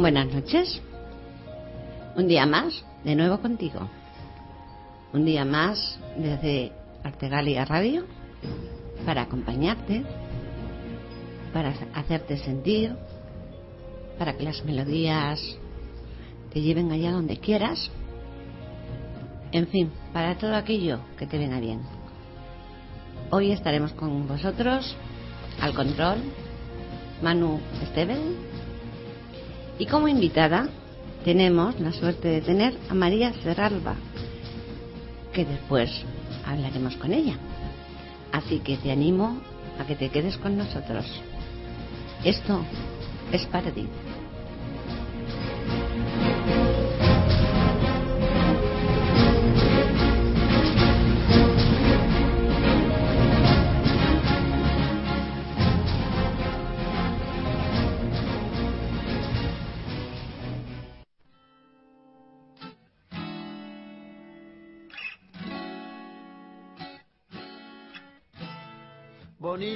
Buenas noches. Un día más, de nuevo contigo. Un día más desde Artegalia Radio para acompañarte, para hacerte sentir, para que las melodías te lleven allá donde quieras. En fin, para todo aquello que te venga bien. Hoy estaremos con vosotros al control Manu Steven y como invitada tenemos la suerte de tener a María Cerralba, que después hablaremos con ella. Así que te animo a que te quedes con nosotros. Esto es para ti.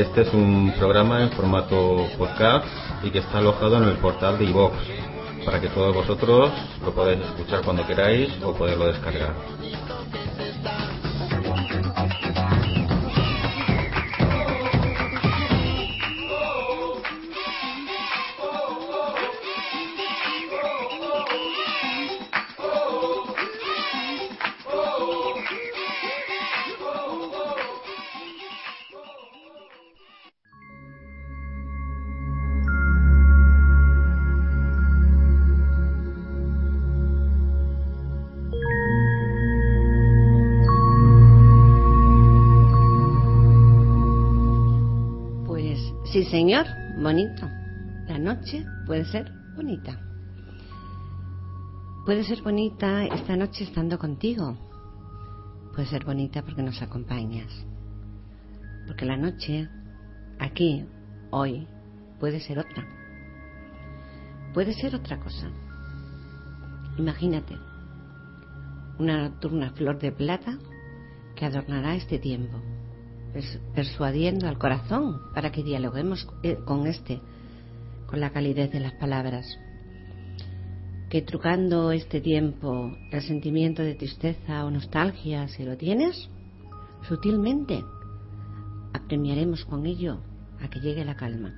este es un programa en formato podcast y que está alojado en el portal de iVox para que todos vosotros lo podáis escuchar cuando queráis o poderlo descargar. La noche puede ser bonita. Puede ser bonita esta noche estando contigo. Puede ser bonita porque nos acompañas. Porque la noche, aquí, hoy, puede ser otra. Puede ser otra cosa. Imagínate, una nocturna flor de plata que adornará este tiempo persuadiendo al corazón para que dialoguemos eh, con este, con la calidez de las palabras. Que trucando este tiempo el sentimiento de tristeza o nostalgia, si lo tienes, sutilmente apremiaremos con ello a que llegue la calma.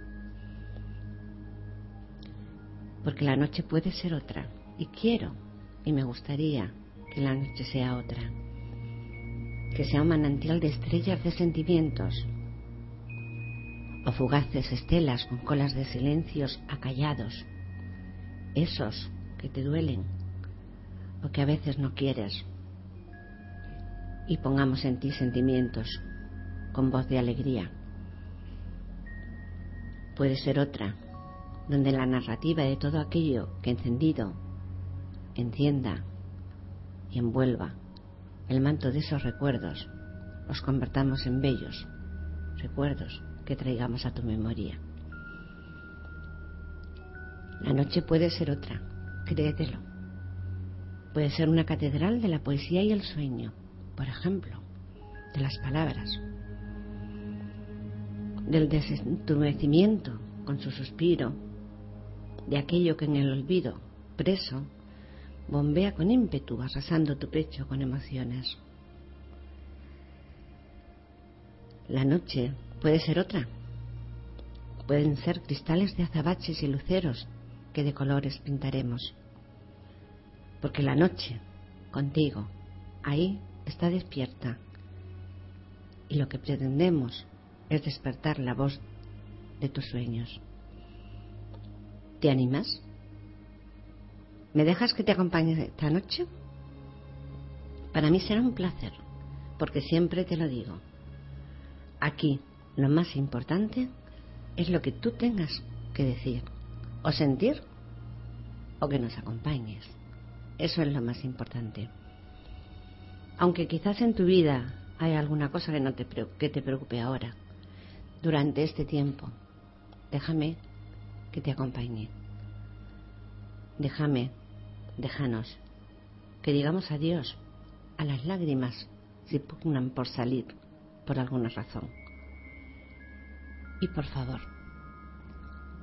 Porque la noche puede ser otra, y quiero, y me gustaría que la noche sea otra que sea un manantial de estrellas de sentimientos, o fugaces estelas con colas de silencios acallados, esos que te duelen o que a veces no quieres, y pongamos en ti sentimientos con voz de alegría. Puede ser otra, donde la narrativa de todo aquello que encendido encienda y envuelva el manto de esos recuerdos los convertamos en bellos recuerdos que traigamos a tu memoria. La noche puede ser otra, créetelo. Puede ser una catedral de la poesía y el sueño, por ejemplo, de las palabras, del desentumecimiento con su suspiro, de aquello que en el olvido, preso, bombea con ímpetu, arrasando tu pecho con emociones. La noche puede ser otra. Pueden ser cristales de azabaches y luceros que de colores pintaremos. Porque la noche, contigo, ahí está despierta. Y lo que pretendemos es despertar la voz de tus sueños. ¿Te animas? ¿Me dejas que te acompañe esta noche? Para mí será un placer, porque siempre te lo digo. Aquí lo más importante es lo que tú tengas que decir, o sentir, o que nos acompañes. Eso es lo más importante. Aunque quizás en tu vida hay alguna cosa que, no te, que te preocupe ahora, durante este tiempo, déjame que te acompañe. Déjame, déjanos, que digamos adiós a las lágrimas si pugnan por salir por alguna razón. Y por favor,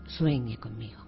sueñe conmigo.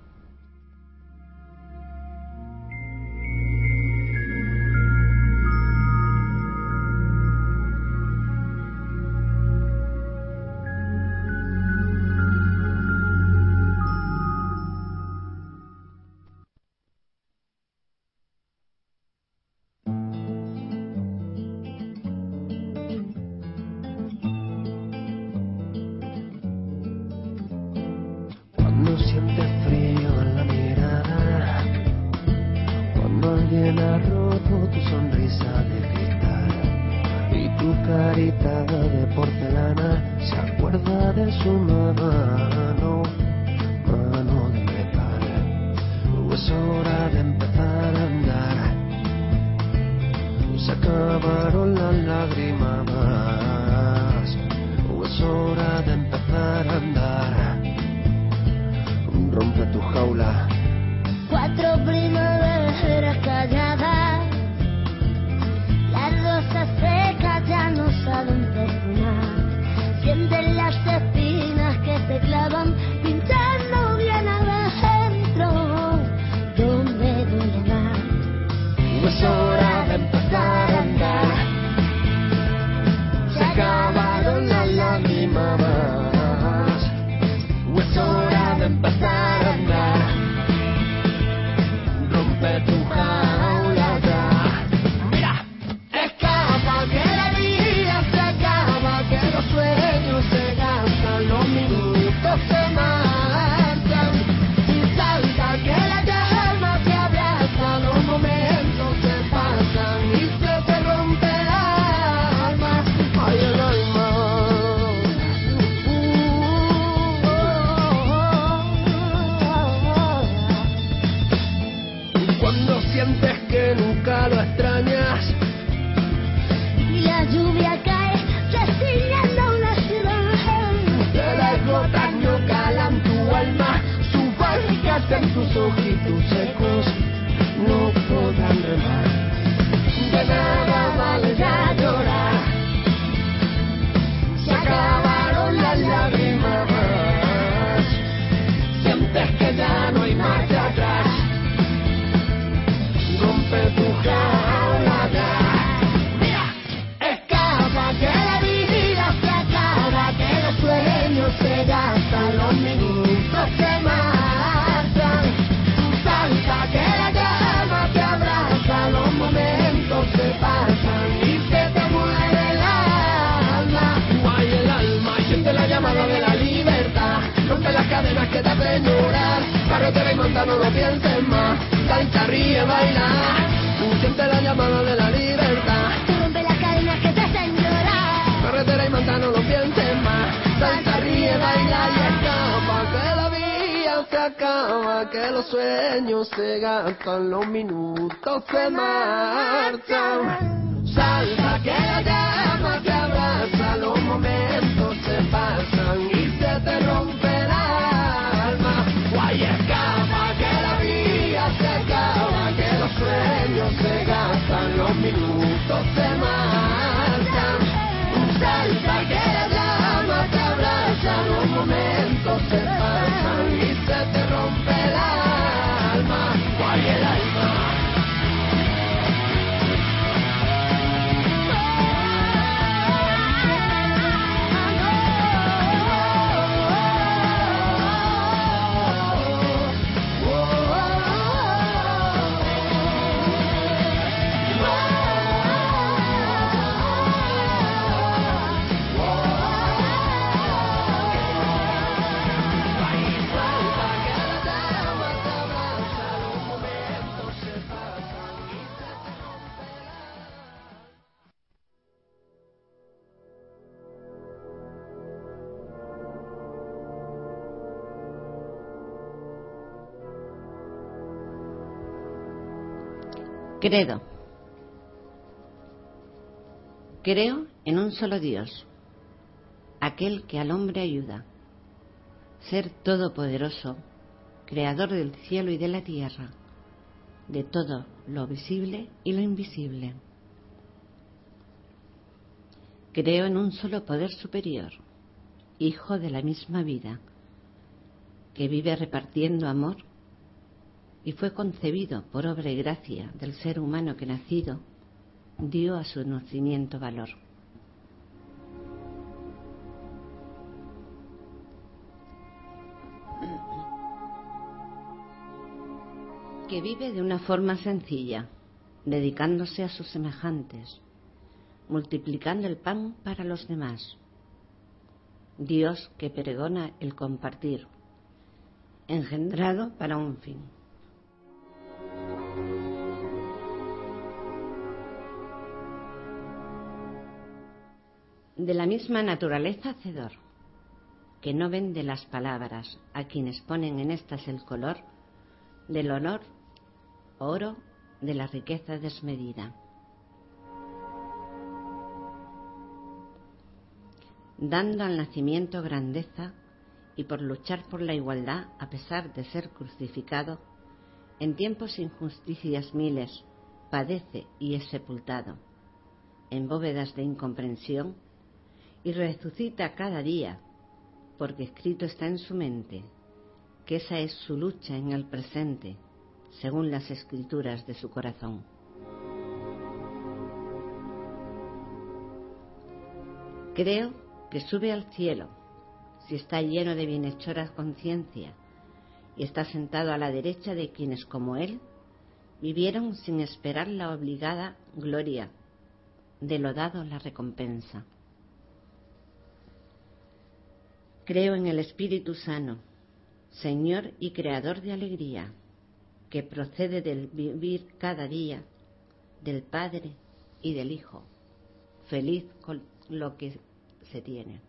Credo. Creo en un solo Dios, aquel que al hombre ayuda, ser todopoderoso, creador del cielo y de la tierra, de todo lo visible y lo invisible. Creo en un solo poder superior, hijo de la misma vida, que vive repartiendo amor y fue concebido por obra y gracia del ser humano que nacido dio a su nacimiento valor. que vive de una forma sencilla, dedicándose a sus semejantes, multiplicando el pan para los demás. Dios que pregona el compartir, engendrado para un fin. De la misma naturaleza hacedor, que no vende las palabras a quienes ponen en estas el color del honor, oro, de la riqueza desmedida. Dando al nacimiento grandeza y por luchar por la igualdad a pesar de ser crucificado, en tiempos injusticias miles, padece y es sepultado, en bóvedas de incomprensión, y resucita cada día, porque escrito está en su mente, que esa es su lucha en el presente, según las escrituras de su corazón. Creo que sube al cielo, si está lleno de bienhechora conciencia, y está sentado a la derecha de quienes como él vivieron sin esperar la obligada gloria, de lo dado la recompensa. Creo en el Espíritu Sano, Señor y Creador de alegría, que procede del vivir cada día del Padre y del Hijo, feliz con lo que se tiene.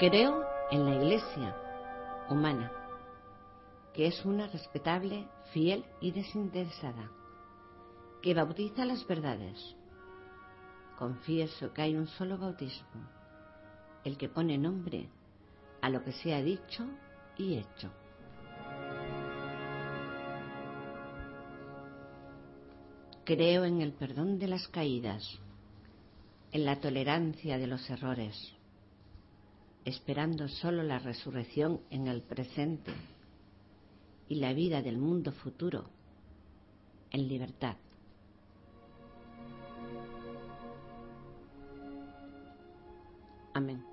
Creo en la Iglesia humana, que es una respetable, fiel y desinteresada, que bautiza las verdades. Confieso que hay un solo bautismo, el que pone nombre a lo que se ha dicho y hecho. Creo en el perdón de las caídas, en la tolerancia de los errores, esperando solo la resurrección en el presente y la vida del mundo futuro en libertad. Amén.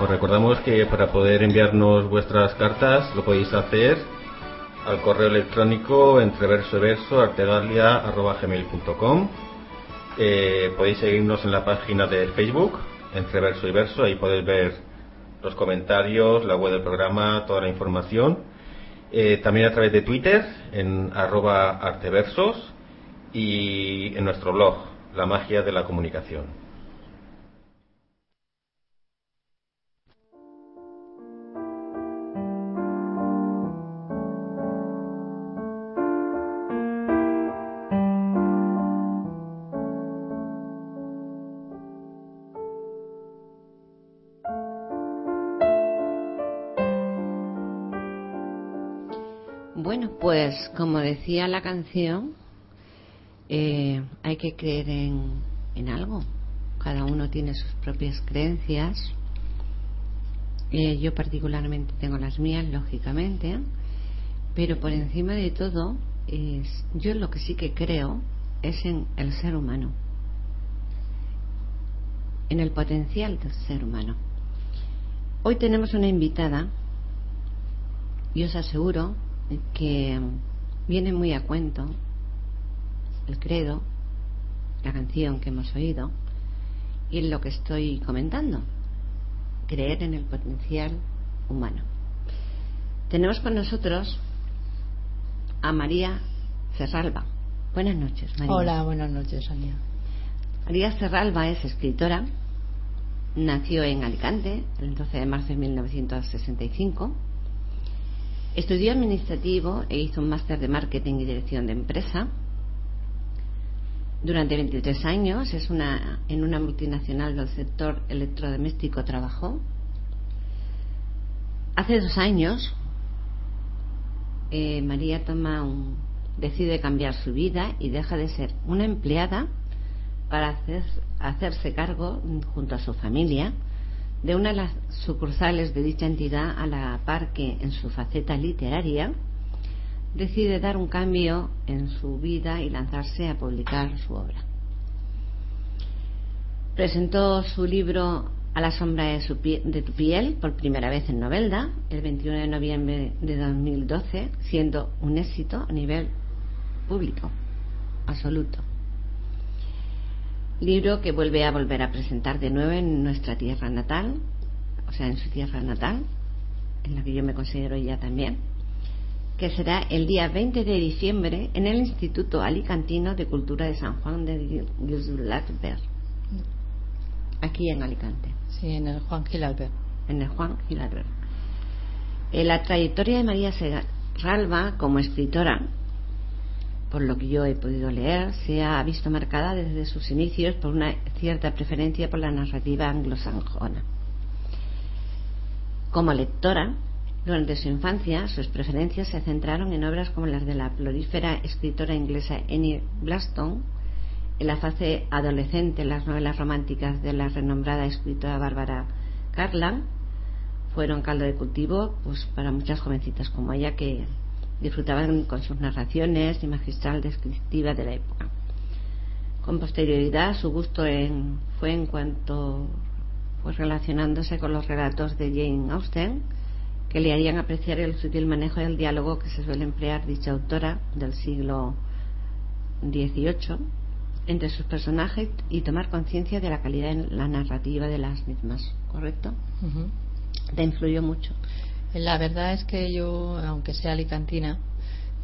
Os recordamos que para poder enviarnos vuestras cartas lo podéis hacer al correo electrónico entre verso y verso artegalia.gmail.com eh, Podéis seguirnos en la página de Facebook entre verso y verso, ahí podéis ver los comentarios, la web del programa, toda la información. Eh, también a través de Twitter en arroba arteversos y en nuestro blog, La magia de la comunicación. Pues como decía la canción, eh, hay que creer en, en algo. Cada uno tiene sus propias creencias. Eh, yo particularmente tengo las mías, lógicamente, pero por encima de todo, es, yo lo que sí que creo es en el ser humano, en el potencial del ser humano. Hoy tenemos una invitada y os aseguro que viene muy a cuento el credo, la canción que hemos oído y lo que estoy comentando, creer en el potencial humano. Tenemos con nosotros a María Cerralba. Buenas noches, María. Hola, buenas noches, Sonia. María Cerralba es escritora, nació en Alicante el 12 de marzo de 1965, estudió administrativo e hizo un máster de marketing y dirección de empresa. Durante 23 años es una, en una multinacional del sector electrodoméstico trabajó. Hace dos años eh, María toma un, decide cambiar su vida y deja de ser una empleada para hacer, hacerse cargo junto a su familia de una de las sucursales de dicha entidad a la par que en su faceta literaria decide dar un cambio en su vida y lanzarse a publicar su obra. Presentó su libro A la sombra de, su pie- de tu piel por primera vez en Novelda el 21 de noviembre de 2012, siendo un éxito a nivel público absoluto. Libro que vuelve a volver a presentar de nuevo en nuestra tierra natal, o sea, en su tierra natal, en la que yo me considero ya también, que será el día 20 de diciembre en el Instituto Alicantino de Cultura de San Juan de Guadalajara, aquí en Alicante Sí, en el Juan Gil Albert. en el Juan Gilalber. Eh, la trayectoria de María Serralba como escritora, por lo que yo he podido leer, se ha visto marcada desde sus inicios por una cierta preferencia por la narrativa anglosajona. Como lectora, durante su infancia, sus preferencias se centraron en obras como las de la prolífera escritora inglesa Annie Blaston, en la fase adolescente, las novelas románticas de la renombrada escritora Bárbara Carlan fueron caldo de cultivo pues, para muchas jovencitas como ella que disfrutaban con sus narraciones y magistral descriptiva de la época. Con posterioridad, su gusto en- fue en cuanto fue relacionándose con los relatos de Jane Austen, que le harían apreciar el sutil manejo del diálogo que se suele emplear dicha autora del siglo XVIII entre sus personajes y tomar conciencia de la calidad en la narrativa de las mismas, ¿correcto? Ujú. Te influyó mucho. La verdad es que yo, aunque sea alicantina,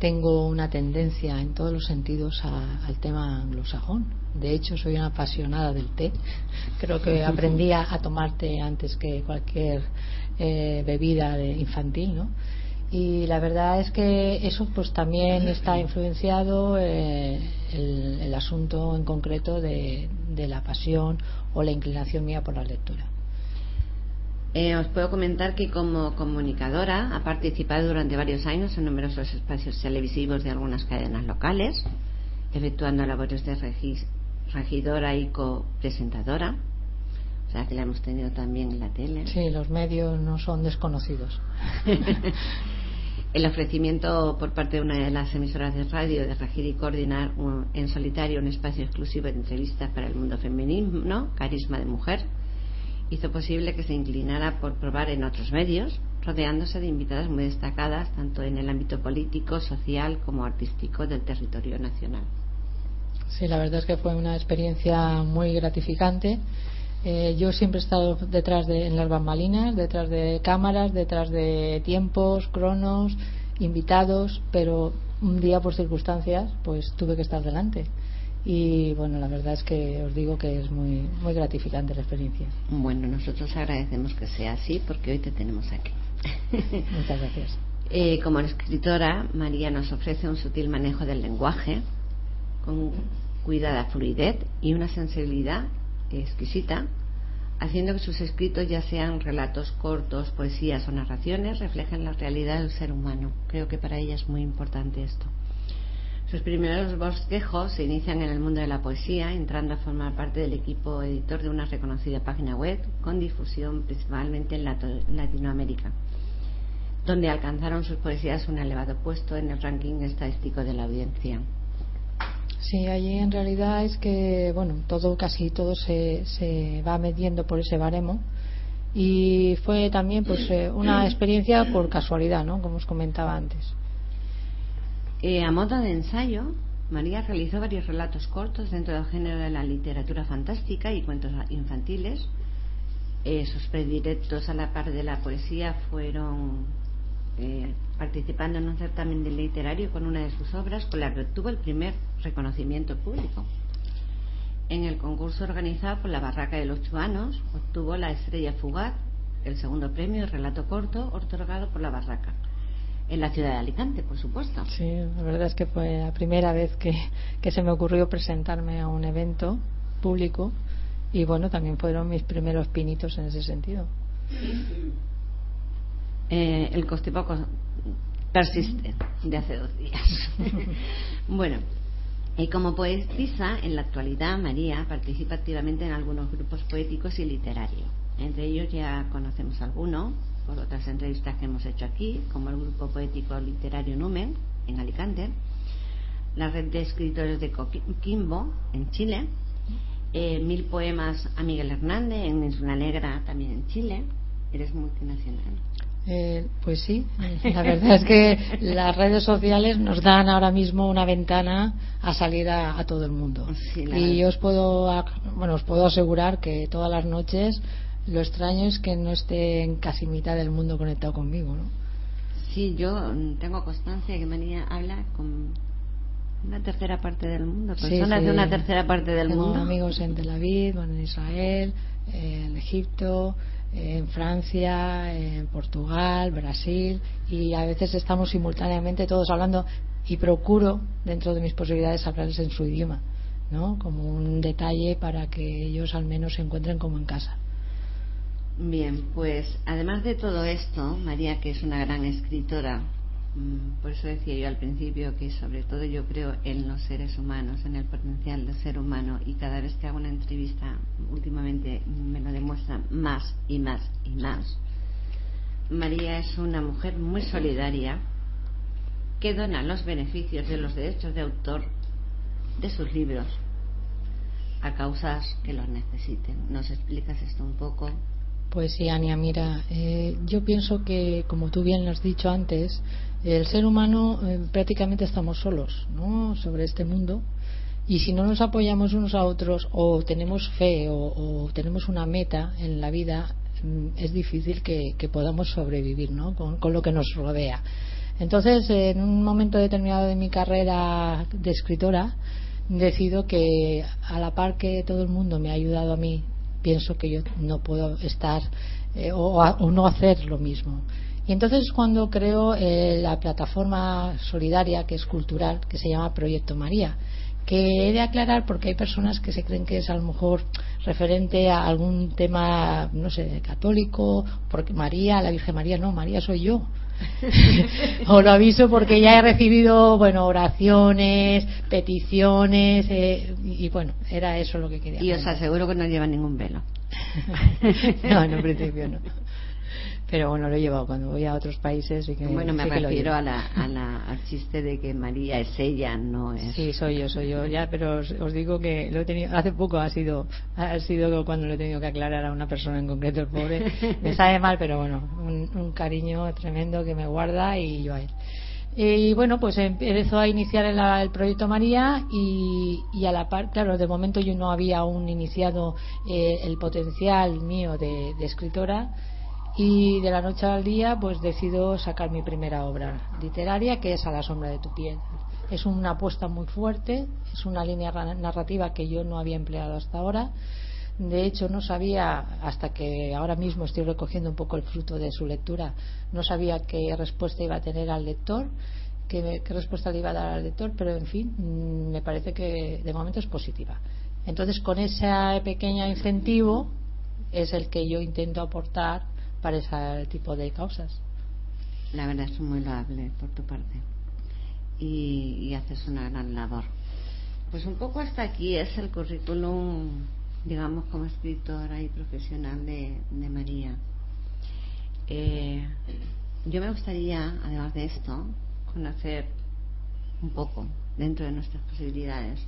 tengo una tendencia en todos los sentidos a- al tema anglosajón. De hecho, soy una apasionada del té. Creo que aprendí a, tomar té antes que cualquier eh, bebida infantil, ¿no? Y la verdad es que eso pues también está influenciado eh, el, asunto en concreto de la pasión o la inclinación mía por la lectura. Eh, os puedo comentar que como comunicadora ha participado durante varios años en numerosos espacios televisivos de algunas cadenas locales, efectuando labores de regidora y copresentadora. O sea que la hemos tenido también en la tele. Sí, los medios no son desconocidos. El ofrecimiento por parte de una de las emisoras de radio de regir y coordinar un- en solitario un espacio exclusivo de entrevistas para el mundo femenino, Carisma de Mujer, hizo posible que se inclinara por probar en otros medios, rodeándose de invitadas muy destacadas tanto en el ámbito político, social como artístico del territorio nacional. Sí, la verdad es que fue una experiencia muy gratificante. Eh, yo siempre he estado detrás de en las bambalinas, detrás de cámaras, detrás de tiempos, cronos, invitados, pero un día por circunstancias, pues tuve que estar delante. Y bueno, la verdad es que os digo que es muy muy gratificante la experiencia. Bueno, nosotros agradecemos que sea así porque hoy te tenemos aquí. Muchas gracias. Eh, como escritora, María nos ofrece un sutil manejo del lenguaje, con cuidada fluidez y una sensibilidad exquisita haciendo que sus escritos, ya sean relatos cortos, poesías o narraciones, reflejen la realidad del ser humano. Creo que para ella es muy importante esto. Sus primeros bosquejos se inician en el mundo de la poesía, entrando a formar parte del equipo editor de una reconocida página web con difusión principalmente en Latinoamérica, donde alcanzaron sus poesías un elevado puesto en el ranking estadístico de la audiencia. Sí, allí en realidad es que, bueno, todo, casi todo se, se va midiendo por ese baremo y fue también pues eh, una experiencia por casualidad, ¿no? Como os comentaba antes. Eh, a modo de ensayo, María realizó varios relatos cortos dentro del género de la literatura fantástica y cuentos infantiles. Eh, sus predirectos a la par de la poesía fueron eh, participando en un certamen literario con una de sus obras, con la que obtuvo el primer reconocimiento público. En el concurso organizado por la Barraca de los Chuanos, obtuvo la Estrella Fugaz, el segundo premio de relato corto otorgado por la Barraca en la ciudad de Alicante, por supuesto. Sí, la verdad es que fue la primera vez que, que se me ocurrió presentarme a un evento público y bueno, también fueron mis primeros pinitos en ese sentido. Eh, el poco persiste de hace dos días. bueno, y como poetisa, en la actualidad María participa activamente en algunos grupos poéticos y literarios. Entre ellos ya conocemos algunos, por otras entrevistas que hemos hecho aquí, como el Grupo Poético Literario Numen, en Alicante, la Red de Escritores de Coquimbo, en Chile, eh, Mil Poemas a Miguel Hernández, en Isla Negra, también en Chile. Eres multinacional. Eh, pues sí, la verdad es que las redes sociales nos dan ahora mismo una ventana a salir a, todo el mundo. y yo os puedo, bueno, os puedo asegurar que todas las noches lo extraño es que no esté en casi mitad del mundo conectado conmigo, ¿no? Sí, yo tengo constancia de que María habla con una tercera parte del mundo, personas de una tercera parte del tengo mundo. amigos en Tel Aviv, en Israel, en Egipto, en Francia, en Portugal, Brasil, y a veces estamos simultáneamente todos hablando y procuro, dentro de mis posibilidades, hablarles en su idioma, ¿no? Como un detalle para que ellos al menos se encuentren como en casa. Bien, pues además de todo esto, María, que es una gran escritora, mm, por eso decía yo al principio que sobre todo yo creo en los seres humanos, en el potencial del ser humano, y cada vez que hago una entrevista últimamente me lo demuestra más y más y más. María es una mujer muy solidaria que dona los beneficios de los derechos de autor de sus libros a causas que los necesiten. ¿Nos explicas esto un poco? Pues sí, Ania, mira, eh, yo pienso que, como tú bien lo has dicho antes, el ser humano eh, prácticamente estamos solos ¿no? sobre este mundo y si no nos apoyamos unos a otros o tenemos fe o, tenemos una meta en la vida, mm, es difícil que, podamos sobrevivir ¿no? con, con, lo que nos rodea. Entonces, en un momento determinado de mi carrera de escritora, decido que a la par que todo el mundo me ha ayudado a mí pienso que yo no puedo estar eh, o, no hacer lo mismo. Y entonces cuando creo eh, la plataforma solidaria que es cultural, que se llama Proyecto María, que he de aclarar porque hay personas que se creen que es a lo mejor referente a algún tema, no sé, católico, porque María, la Virgen María, no, María soy yo. Os lo aviso porque ya he recibido, bueno, oraciones, peticiones, eh, y bueno, era eso lo que quería. Y os aseguro que no lleva ningún velo. no, en principio no pero bueno, lo he llevado cuando voy a otros países. Y que, bueno, me refiero a la, al chiste de que María es ella, no es. Sí, soy yo, soy yo, ya, pero os, digo que lo he tenido, hace poco ha sido, ha sido cuando lo he tenido que aclarar a una persona en concreto, el pobre. me sabe mal, pero bueno, un, cariño tremendo que me guarda y yo a él. Y bueno, pues empezó a iniciar el, proyecto María y, a la par, claro, de momento yo no había aún iniciado eh, el potencial mío de escritora y de la noche al día pues decido sacar mi primera obra literaria que es A la sombra de tu piel. Es una apuesta muy fuerte, es una línea narrativa que yo no había empleado hasta ahora. De hecho, no sabía, hasta que ahora mismo estoy recogiendo un poco el fruto de su lectura, no sabía qué respuesta iba a tener al lector, qué, qué respuesta le iba a dar al lector, pero en fin, mm, me parece que de momento es positiva. Entonces, con ese pequeño incentivo, es el que yo intento aportar para ese tipo de causas. La verdad es muy loable por tu parte. Y, haces una gran labor. Pues un poco hasta aquí es el currículum, digamos, como escritora y profesional de, de María. Eh, yo me gustaría, además de esto, conocer un poco, dentro de nuestras posibilidades,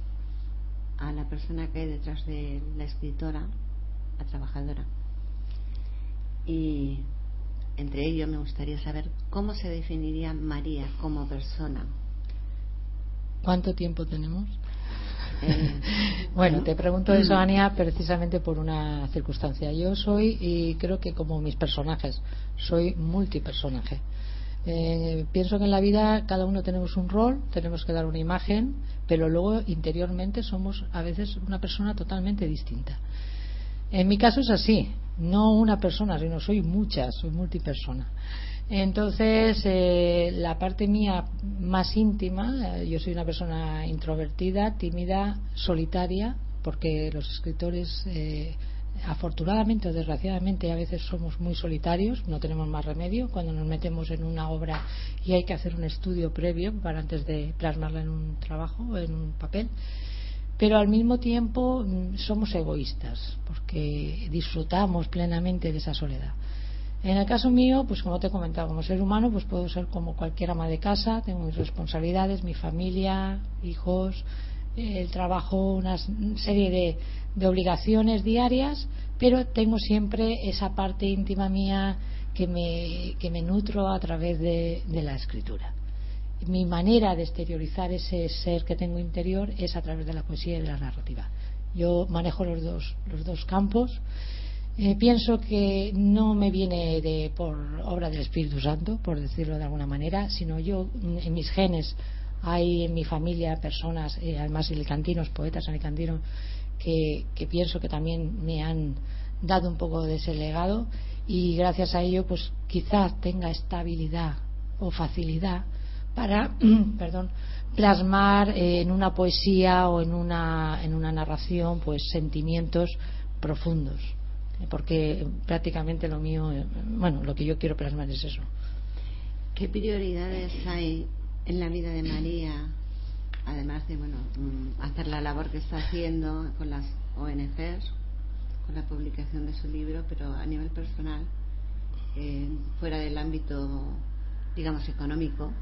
a la persona que hay detrás de la escritora, la trabajadora. Y entre ello me gustaría saber cómo se definiría María como persona. ¿Cuánto tiempo tenemos? Eh, Bueno, te pregunto eso, Ania, precisamente por una circunstancia. Yo soy, y creo que como mis personajes, soy multipersonaje. Eh, pienso que en la vida cada uno tenemos un rol, tenemos que dar una imagen, pero luego interiormente somos a veces una persona totalmente distinta. En mi caso es así, no una persona, sino soy muchas, soy multipersona. Entonces, eh, la parte mía más íntima, eh, yo soy una persona introvertida, tímida, solitaria, porque los escritores, eh, afortunadamente o desgraciadamente, a veces somos muy solitarios, no tenemos más remedio cuando nos metemos en una obra y hay que hacer un estudio previo para antes de plasmarla en un trabajo, en un papel pero al mismo tiempo mm, somos egoístas porque disfrutamos plenamente de esa soledad. En el caso mío, pues como te he comentado, como ser humano, pues puedo ser como cualquier ama de casa, tengo mis responsabilidades, mi familia, hijos, el trabajo, una serie de, obligaciones diarias, pero tengo siempre esa parte íntima mía que me, que me nutro a través de la escritura mi manera de exteriorizar ese ser que tengo interior es a través de la poesía y de la narrativa. Yo manejo los dos, los dos campos. Eh, pienso que no me viene de, por obra del Espíritu Santo, por decirlo de alguna manera, sino yo mm, en mis genes hay en mi familia personas, eh, además alicantinos, poetas alicantinos, que, que pienso que también me han dado un poco de ese legado y gracias a ello pues quizás tenga estabilidad o facilidad para perdón, plasmar eh, en una poesía o en una, en una narración pues sentimientos profundos. Eh, porque prácticamente lo mío eh, bueno lo que yo quiero plasmar es eso. ¿Qué prioridades hay en la vida de María, además de bueno mm, hacer la labor que está haciendo con las ONGs, con la publicación de su libro, pero a nivel personal, eh, fuera del ámbito, digamos, económico,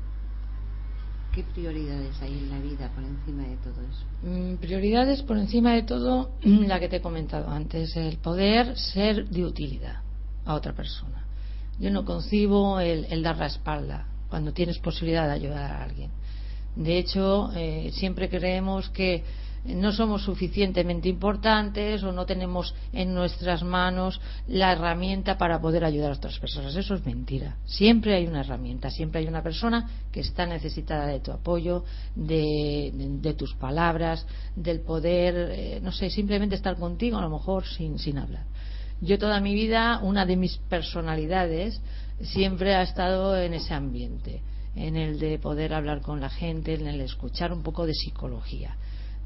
¿qué prioridades hay en la vida por encima de todo eso? Mm, prioridades por encima de todo la que te he comentado antes el poder ser de utilidad a otra persona yo no concibo el, el dar la espalda cuando tienes posibilidad de ayudar a alguien de hecho eh, siempre creemos que no somos suficientemente importantes o no tenemos en nuestras manos la herramienta para poder ayudar a otras personas. Eso es mentira. Siempre hay una herramienta, siempre hay una persona que está necesitada de tu apoyo, de, tus palabras, del poder, eh, no sé, simplemente estar contigo a lo mejor sin, sin hablar. Yo toda mi vida, una de mis personalidades siempre ha estado en ese ambiente, en el de poder hablar con la gente, en el escuchar un poco de psicología.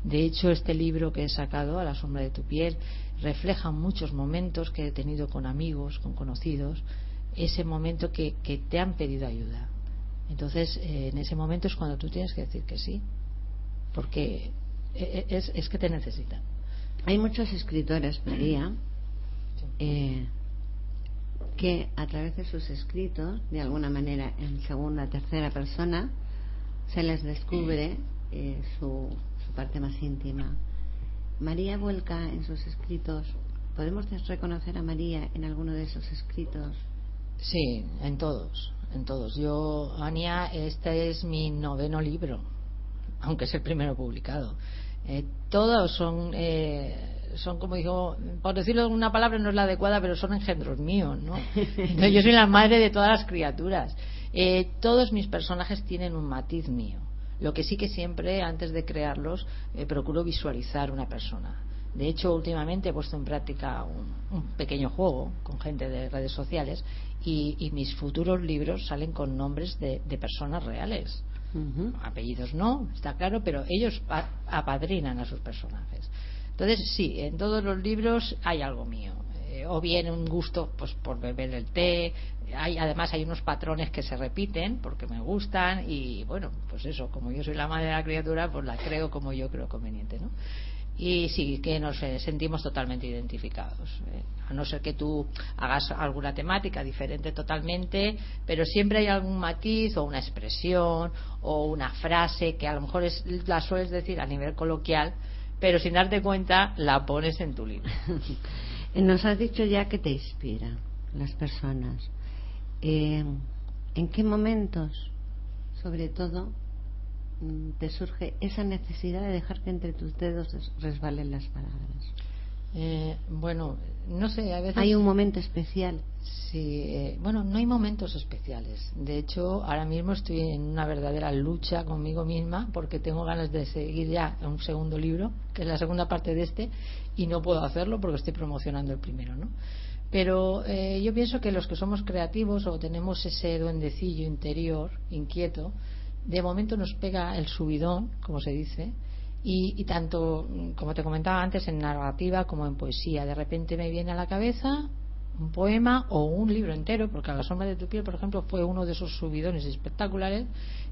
De hecho, este libro que he sacado, A la sombra de tu piel, refleja muchos momentos que he tenido con amigos, con conocidos, ese momento que, que te han pedido ayuda. Entonces, eh, en ese momento es cuando tú tienes que decir que sí, porque eh, es, es que te necesitan. Hay muchos escritores, María, eh, que a través de sus escritos, de alguna manera en segunda, tercera persona, se les descubre eh, su, su parte más íntima. María vuelca en sus escritos. ¿Podemos reconocer a María en alguno de esos escritos? Sí, en todos, en todos. Yo, Ania, este es mi noveno libro, aunque es el primero publicado. Eh, todos son, eh, son como digo, por decirlo de una palabra no es la adecuada, pero son engendros míos, ¿no? Entonces, yo soy la madre de todas las criaturas. Eh, todos mis personajes tienen un matiz mío. Lo que sí que siempre, antes de crearlos, eh, procuro visualizar una persona. De hecho, últimamente he puesto en práctica un, un pequeño juego con gente de redes sociales y, y mis futuros libros salen con nombres de, de personas reales. Apellidos no, está claro, pero ellos pa- apadrinan a sus personajes. Entonces, sí, en todos los libros hay algo mío. O bien un gusto pues por beber el té. Hay además hay unos patrones que se repiten porque me gustan y bueno pues eso como yo soy la madre de la criatura pues la creo como yo creo conveniente no y sí que nos eh, sentimos totalmente identificados eh, a no ser que tú hagas alguna temática diferente totalmente pero siempre hay algún matiz o una expresión o una frase que a lo mejor es, la sueles decir a nivel coloquial pero sin darte cuenta la pones en tu libro Nos has dicho ya que te inspira las personas. Eh, ¿En qué momentos, sobre todo, mm, te surge esa necesidad de dejar que entre tus dedos resbalen las palabras? Eh, bueno no sé a veces Hay un momento especial. Sí, eh, bueno, no hay momentos especiales. De hecho, ahora mismo estoy en una verdadera lucha conmigo misma porque tengo ganas de seguir ya un segundo libro, que es la segunda parte de este, y no puedo hacerlo porque estoy promocionando el primero, ¿no? Pero eh, yo pienso que los que somos creativos o tenemos ese duendecillo interior, inquieto, de momento nos pega el subidón, como se dice, y, y tanto, mm, como te comentaba antes, en narrativa como en poesía. De repente me viene a la cabeza un poema o un libro entero, porque a la sombra de tu piel, por ejemplo, fue uno de esos subidones espectaculares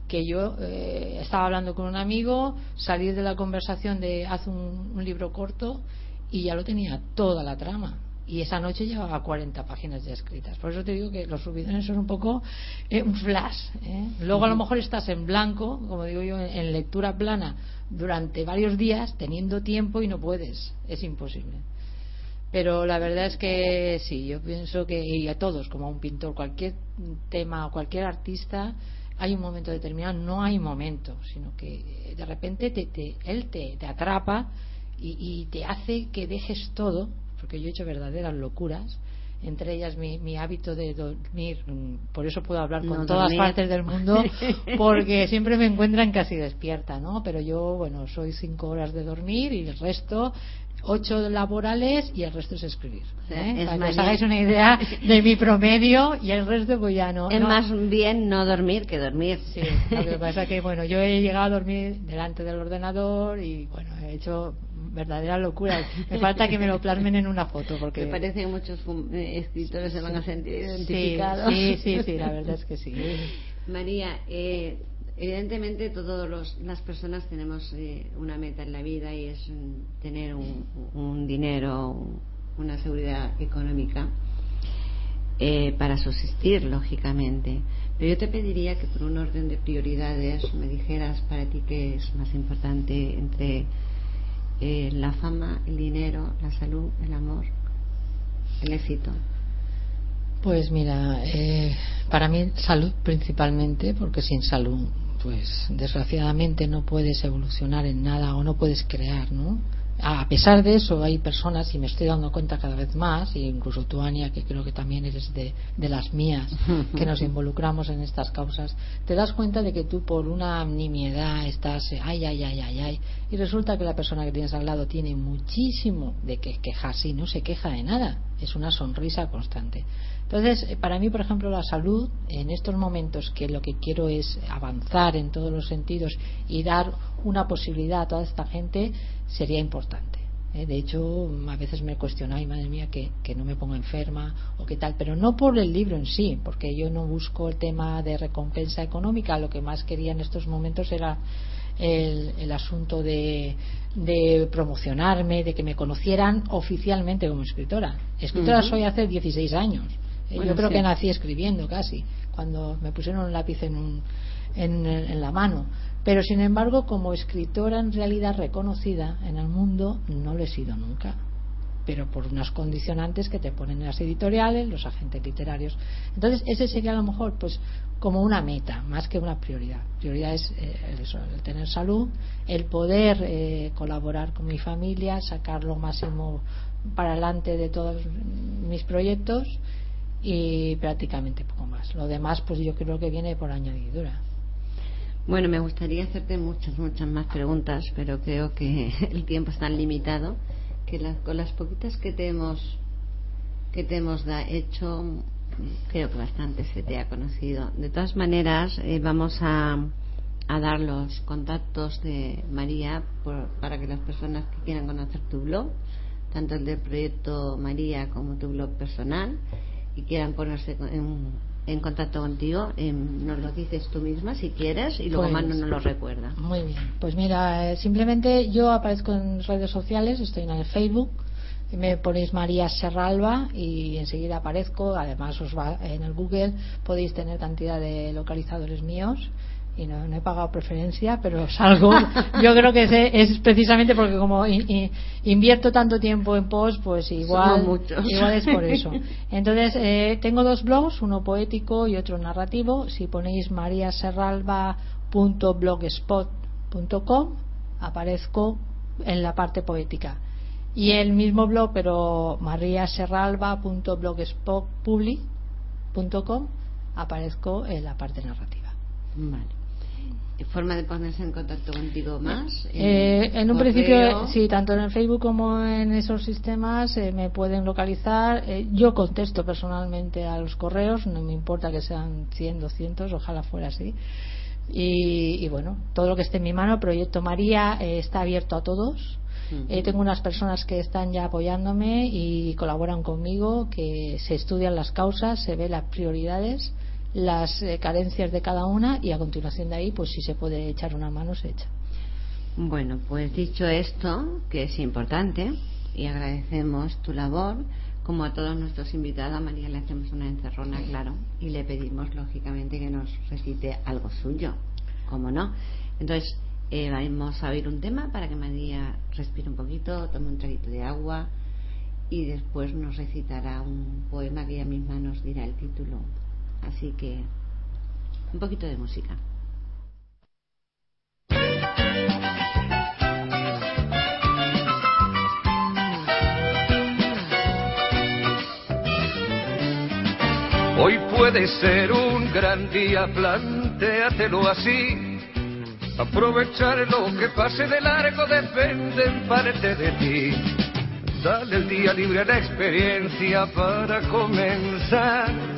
que yo eh, estaba hablando con un amigo, salir de la conversación de haz un, un libro corto y ya lo tenía toda la trama. Y esa noche llevaba 40 páginas ya escritas. Por eso te digo que los subidones son un poco eh, un flash. ¿eh? Luego a lo mejor estás en blanco, como digo yo, en, lectura plana durante varios días teniendo tiempo y no puedes. Es imposible. Pero la verdad es que sí, yo pienso que, y a todos, como a un pintor, cualquier tema o cualquier artista, hay un momento determinado, no hay momento, sino que de repente te, te- él te, te atrapa y, y te hace que dejes todo, porque yo he hecho verdaderas locuras, entre ellas mi, mi hábito de dormir, mm, por eso puedo hablar con No todas partes del mundo, porque siempre me encuentran casi despierta, ¿no? Pero yo, bueno, soy cinco horas de dormir y el resto ocho laborales y el resto es escribir. ¿eh? es Para que os hagáis una idea de mi promedio y el resto pues ya no. es no. más bien no dormir que dormir. Sí, lo que pasa que bueno, yo he llegado a dormir delante del ordenador y bueno, he hecho verdaderas locuras. Me falta que me lo plasmen en una foto porque Me parece que muchos eh, escritores se van a sentir identificados. sí, sí, sí, la verdad es que sí. María, eh, evidentemente todas las personas tenemos eh, una meta en la vida y es mm, tener un, un dinero, un- una seguridad económica eh, para subsistir, lógicamente. Pero yo te pediría que por un orden de prioridades me dijeras para ti qué es más importante entre eh, la fama, el dinero, la salud, el amor, el éxito. Pues mira, eh, para mí salud principalmente, porque sin salud, pues desgraciadamente no puedes evolucionar en nada o no puedes crear, ¿no? A pesar de eso, hay personas, y me estoy dando cuenta cada vez más, e incluso tú, Ania, que creo que también eres de, de las mías, que nos involucramos en estas causas, te das cuenta de que tú por una nimiedad estás, ay, ay, ay, ay, ay, y resulta que la persona que tienes al lado tiene muchísimo de que quejarse y no se queja de nada, es una sonrisa constante. Entonces, eh, para mí, por ejemplo, la salud, en estos momentos que lo que quiero es avanzar en todos los sentidos y dar una posibilidad a toda esta gente, sería importante. ¿eh? De hecho, a veces me cuestiono, ay, madre mía, que, que no me ponga enferma o qué tal, pero no por el libro en sí, porque yo no busco el tema de recompensa económica, lo que más quería en estos momentos era el, el asunto de, de promocionarme, de que me conocieran oficialmente como escritora. Escritora soy hace 16 años. Bueno, Yo creo sí. que nací escribiendo casi, cuando me pusieron un lápiz en, un- en, en la mano. Pero sin embargo, como escritora en realidad reconocida en el mundo, no lo he sido nunca. Pero por unas condicionantes que te ponen las editoriales, los agentes literarios. Entonces, ese sería a lo mejor, pues, como una meta, más que una prioridad. Prioridad es eh, eso, el tener salud, el poder eh, colaborar con mi familia, sacar lo máximo para adelante de todos mis proyectos y prácticamente poco más. Lo demás, pues yo creo que viene por añadidura. Bueno, me gustaría hacerte muchas, muchas más preguntas, pero creo que el tiempo es tan limitado que las- con las poquitas que te hemos que te hemos da- hecho, creo que bastante se te ha conocido. De todas maneras, eh, vamos a, a dar los contactos de María por- para que las personas que quieran conocer tu blog tanto el del proyecto María como tu blog personal, y quieran ponerse en, en contacto contigo, em, nos lo dices tú misma si quieres y luego Pues- Manu nos lo recuerda. Muy bien. Pues mira, eh, simplemente yo aparezco en redes sociales, estoy en el Facebook, me ponéis María Serralba y enseguida aparezco. Además, os va en el Google podéis tener cantidad de localizadores míos. Y no, no he pagado preferencia, pero salgo. Yo creo que es, es precisamente porque como invierto tanto tiempo en post, pues igual, igual es por eso. Entonces, eh, tengo dos blogs, uno poético y otro narrativo. Si ponéis mariaserralba.blogspot.com, aparezco en la parte poética. Y el mismo blog, pero mariaserralba.blogspotpublic.com, aparezco en la parte narrativa. Vale. ¿Y ¿Forma de ponerse en contacto contigo más? Eh, en un correo? principio, sí, tanto en el Facebook como en esos sistemas eh, me pueden localizar. Eh, yo contesto personalmente a los correos, no me importa que sean 100, 200, ojalá fuera así. Y, y bueno, todo lo que esté en mi mano, Proyecto María eh, está abierto a todos. Eh, tengo unas personas que están ya apoyándome y colaboran conmigo, que se estudian las causas, se ven las prioridades, las eh, carencias de cada una y a continuación de ahí, pues si se puede echar una mano, se echa. Bueno, pues dicho esto, que es importante, y agradecemos tu labor, como a todos nuestros invitados, a María le hacemos una encerrona, claro, y le pedimos, lógicamente, que nos recite algo suyo, ¿cómo no? Entonces, eh, vamos a oír un tema para que María respire un poquito, tome un traguito de agua, y después nos recitará un poema que ella misma nos dirá el título. Así que, un poquito de música. Hoy puede ser un gran día, plantéatelo así. Aprovechar lo que pase de largo depende en parte de ti. Dale el día libre a la experiencia para comenzar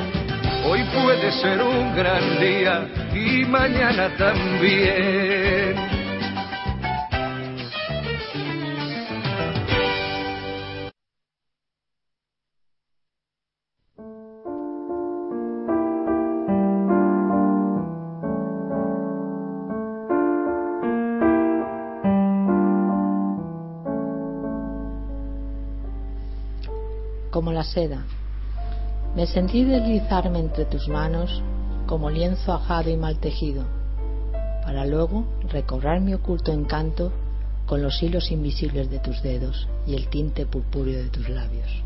Hoy puede ser un gran día y mañana también. como la seda. Me sentí deslizarme entre tus manos como lienzo ajado y mal tejido, para luego recobrar mi oculto encanto con los hilos invisibles de tus dedos y el tinte purpúreo de tus labios.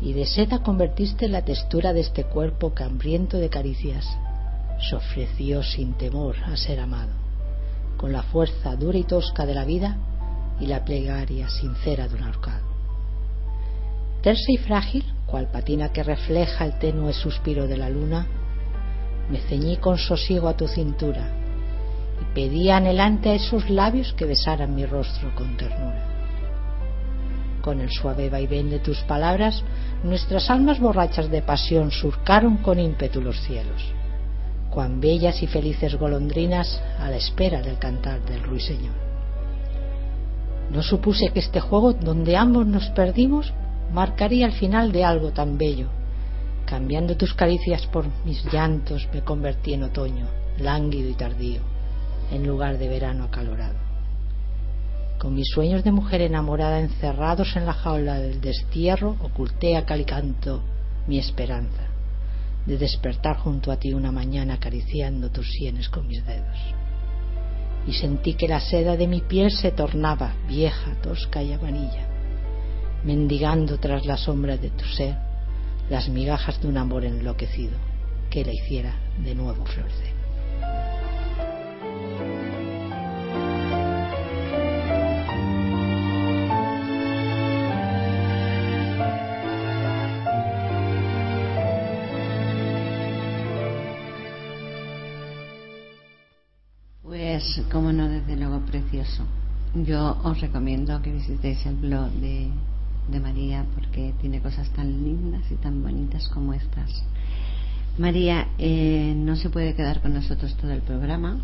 Y de seda convertiste la textura de este cuerpo que hambriento de caricias se ofreció sin temor a ser amado, con la fuerza dura y tosca de la vida y la plegaria sincera de un ahorcado. Tersa y frágil, cual patina que refleja el tenue suspiro de la luna, me ceñí con sosiego a tu cintura y pedí anhelante a esos labios que besaran mi rostro con ternura. Con el suave vaivén de tus palabras, nuestras almas borrachas de pasión surcaron con ímpetu los cielos. Cuán bellas y felices golondrinas a la espera del cantar del ruiseñor. No supuse que este juego donde ambos nos perdimos marcaría el final de algo tan bello. Cambiando tus caricias por mis llantos me convertí en otoño, lánguido y tardío, en lugar de verano acalorado. Con mis sueños de mujer enamorada encerrados en la jaula del destierro, oculté a calicanto mi esperanza de despertar junto a ti una mañana acariciando tus sienes con mis dedos. Y sentí que la seda de mi piel se tornaba vieja, tosca y amarilla, mendigando tras la sombra de tu ser las migajas de un amor enloquecido que la hiciera de nuevo florecer. Pues, como no, desde luego precioso. Yo os recomiendo que visitéis el blog de, de María porque tiene cosas tan lindas y tan bonitas como estas. María eh, no se puede quedar con nosotros todo el programa.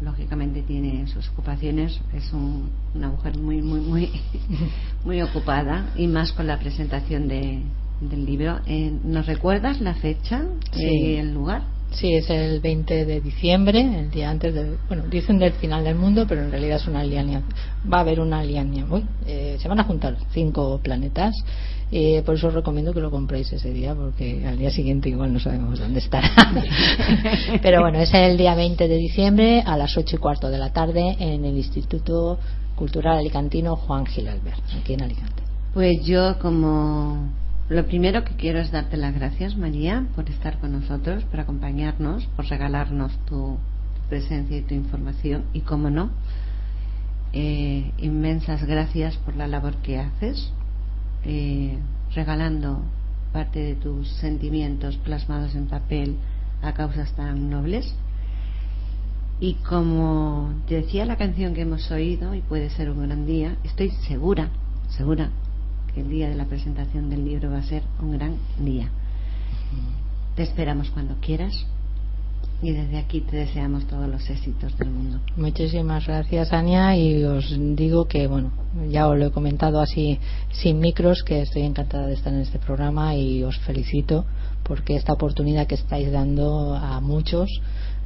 Lógicamente tiene sus ocupaciones. Es un- una mujer muy, muy, muy, muy ocupada y más con la presentación de, del libro. Eh, ¿Nos recuerdas la fecha Sí. y el lugar? Sí, es el 20 de diciembre, el día antes del. Bueno, dicen del final del mundo, pero en realidad es una alianza. Va a haber una alianza. Eh, se van a juntar cinco planetas. eh, por eso os recomiendo que lo compréis ese día, porque al día siguiente igual no sabemos dónde estará. pero bueno, es el día 20 de diciembre a las 8 y cuarto de la tarde en el Instituto Cultural Alicantino Juan Gil Albert, aquí en Alicante. Pues yo como lo primero que quiero es darte las gracias María por estar con nosotros, por acompañarnos, por regalarnos tu, presencia y tu información y como no, eh, inmensas gracias por la labor que haces, eh, regalando parte de tus sentimientos plasmados en papel a causas tan nobles. Y como decía la canción que hemos oído, y puede ser un gran día, estoy segura, segura, que el día de la presentación del libro va a ser un gran día. Te esperamos cuando quieras y desde aquí te deseamos todos los éxitos del mundo. Muchísimas gracias, Ania, y os digo que, bueno, ya os lo he comentado así sin micros, que estoy encantada de estar en este programa y os felicito porque esta oportunidad que estáis dando a muchos,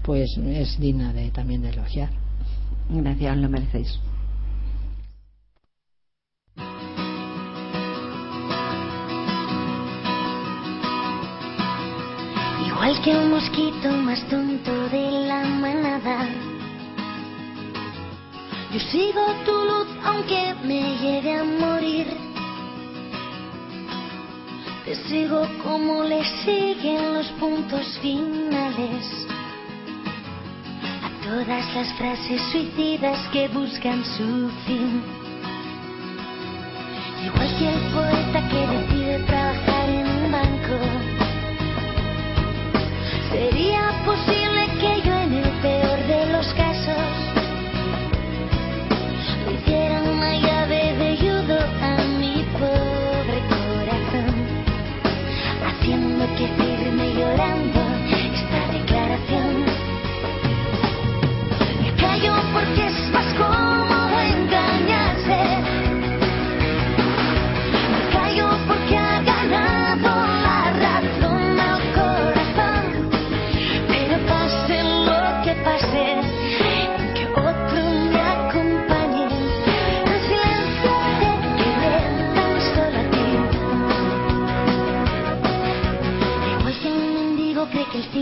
pues es digna de también de elogiar. Gracias, os lo merecéis. Igual que un mosquito más tonto de la manada. Yo sigo tu luz aunque me llegue a morir. Te sigo como le siguen los puntos finales. A todas las frases suicidas que buscan su fin. Igual que el poeta que decide trabajar ¿Sería posible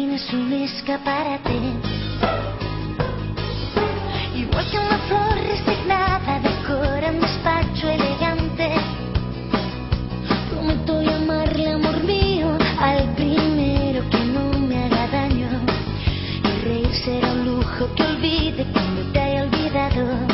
cree que el cine es un escaparate. Igual que una flor resignada decora un despacho elegante. Prometo llamarle amor mío al primero que no me haga daño. Y reír será un lujo que olvide cuando te haya olvidado.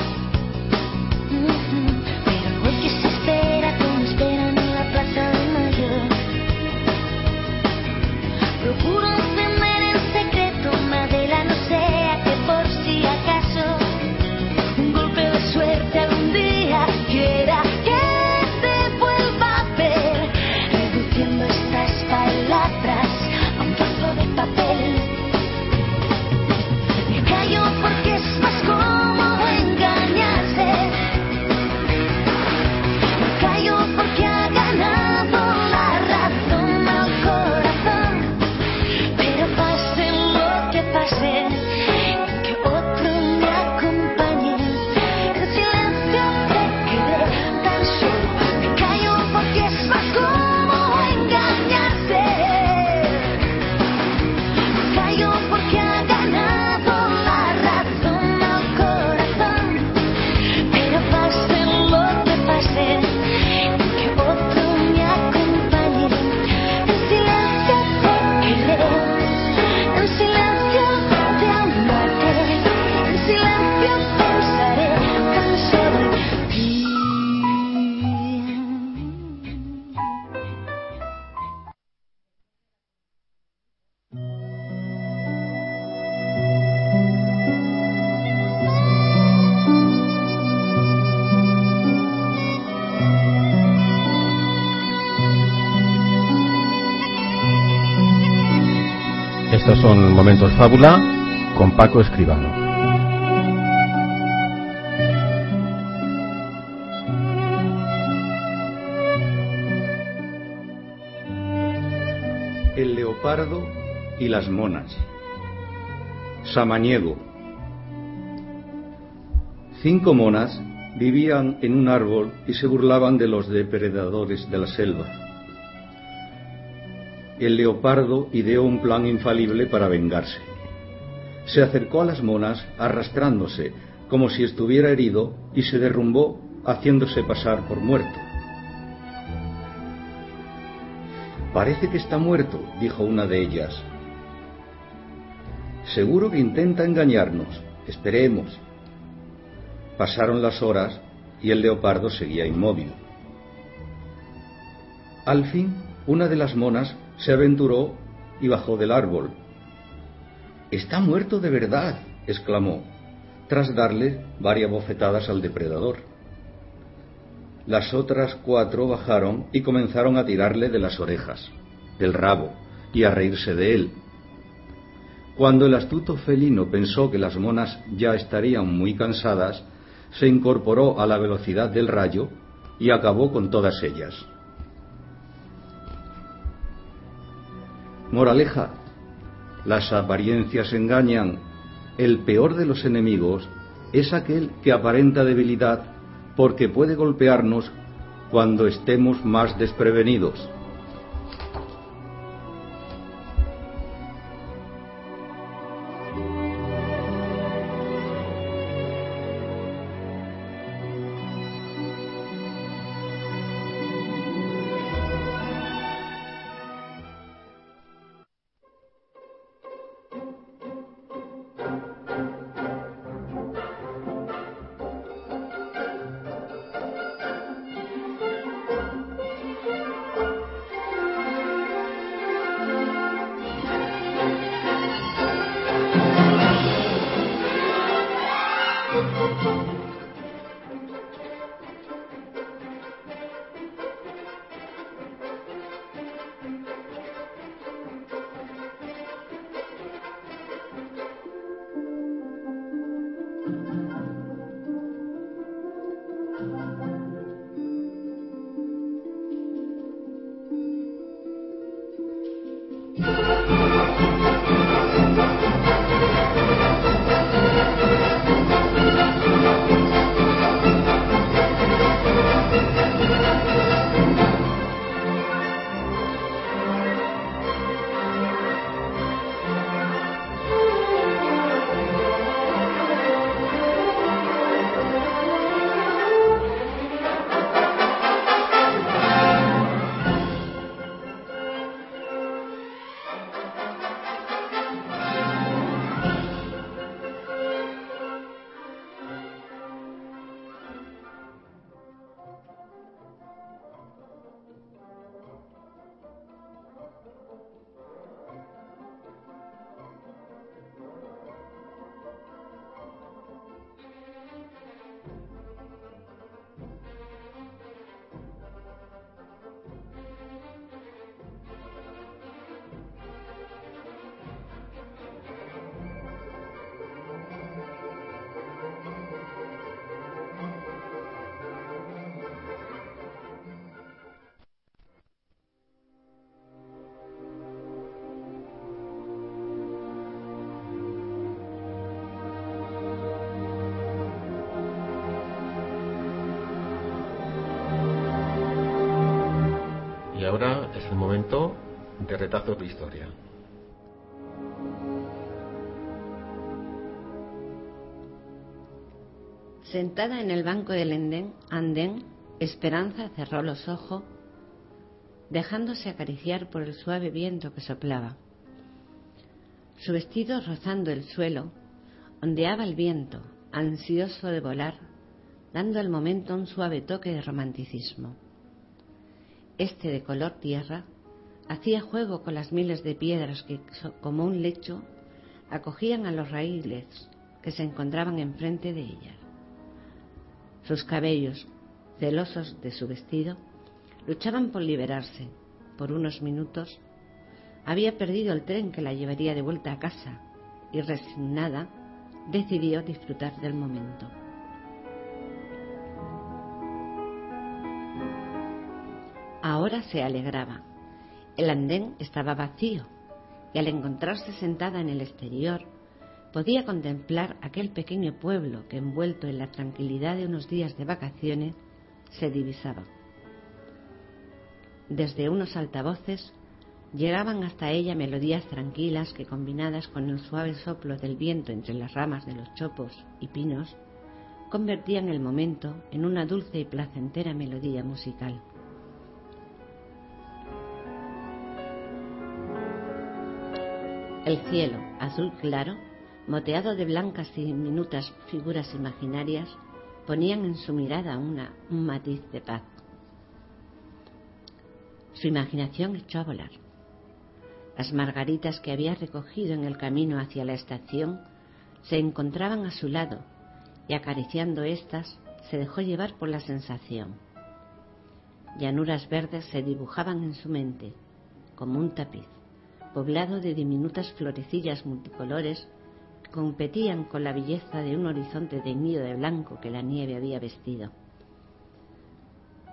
Estos son Momentos Fábula con Paco Escribano. El leopardo y las monas. Samaniego. Cinco monas vivían en un árbol y se burlaban de los depredadores de la selva. El leopardo ideó un plan infalible para vengarse. Se acercó a las monas arrastrándose como si estuviera herido y se derrumbó haciéndose pasar por muerto. Parece que está muerto, dijo una de ellas. Seguro que intenta engañarnos. Esperemos. Pasaron las horas y el leopardo seguía inmóvil. Al fin, una de las monas se aventuró y bajó del árbol. Está muerto de verdad, exclamó, tras darle varias bofetadas al depredador. Las otras cuatro bajaron y comenzaron a tirarle de las orejas, del rabo, y a reírse de él. Cuando el astuto felino pensó que las monas ya estarían muy cansadas, se incorporó a la velocidad del rayo y acabó con todas ellas. Moraleja, las apariencias engañan. El peor de los enemigos es aquel que aparenta debilidad porque puede golpearnos cuando estemos más desprevenidos. Ahora es el momento de retazos de historia. Sentada en el banco del andén, andén, Esperanza cerró los ojos, dejándose acariciar por el suave viento que soplaba. Su vestido rozando el suelo, ondeaba el viento, ansioso de volar, dando al momento un suave toque de romanticismo. Este de color tierra hacía juego con las miles de piedras que, como un lecho, acogían a los raíles que se encontraban enfrente de ella. Sus cabellos, celosos de su vestido, luchaban por liberarse, por unos minutos, había perdido el tren que la llevaría de vuelta a casa y resignada decidió disfrutar del momento. Ahora se alegraba. El andén estaba vacío y al encontrarse sentada en el exterior podía contemplar aquel pequeño pueblo que envuelto en la tranquilidad de unos días de vacaciones se divisaba. Desde unos altavoces llegaban hasta ella melodías tranquilas que combinadas con el suave soplo del viento entre las ramas de los chopos y pinos convertían el momento en una dulce y placentera melodía musical. El cielo, azul claro, moteado de blancas y diminutas figuras imaginarias, ponían en su mirada una, un matiz de paz. Su imaginación echó a volar. Las margaritas que había recogido en el camino hacia la estación se encontraban a su lado y acariciando éstas se dejó llevar por la sensación. Llanuras verdes se dibujaban en su mente como un tapiz poblado de diminutas florecillas multicolores competían con la belleza de un horizonte teñido de blanco que la nieve había vestido.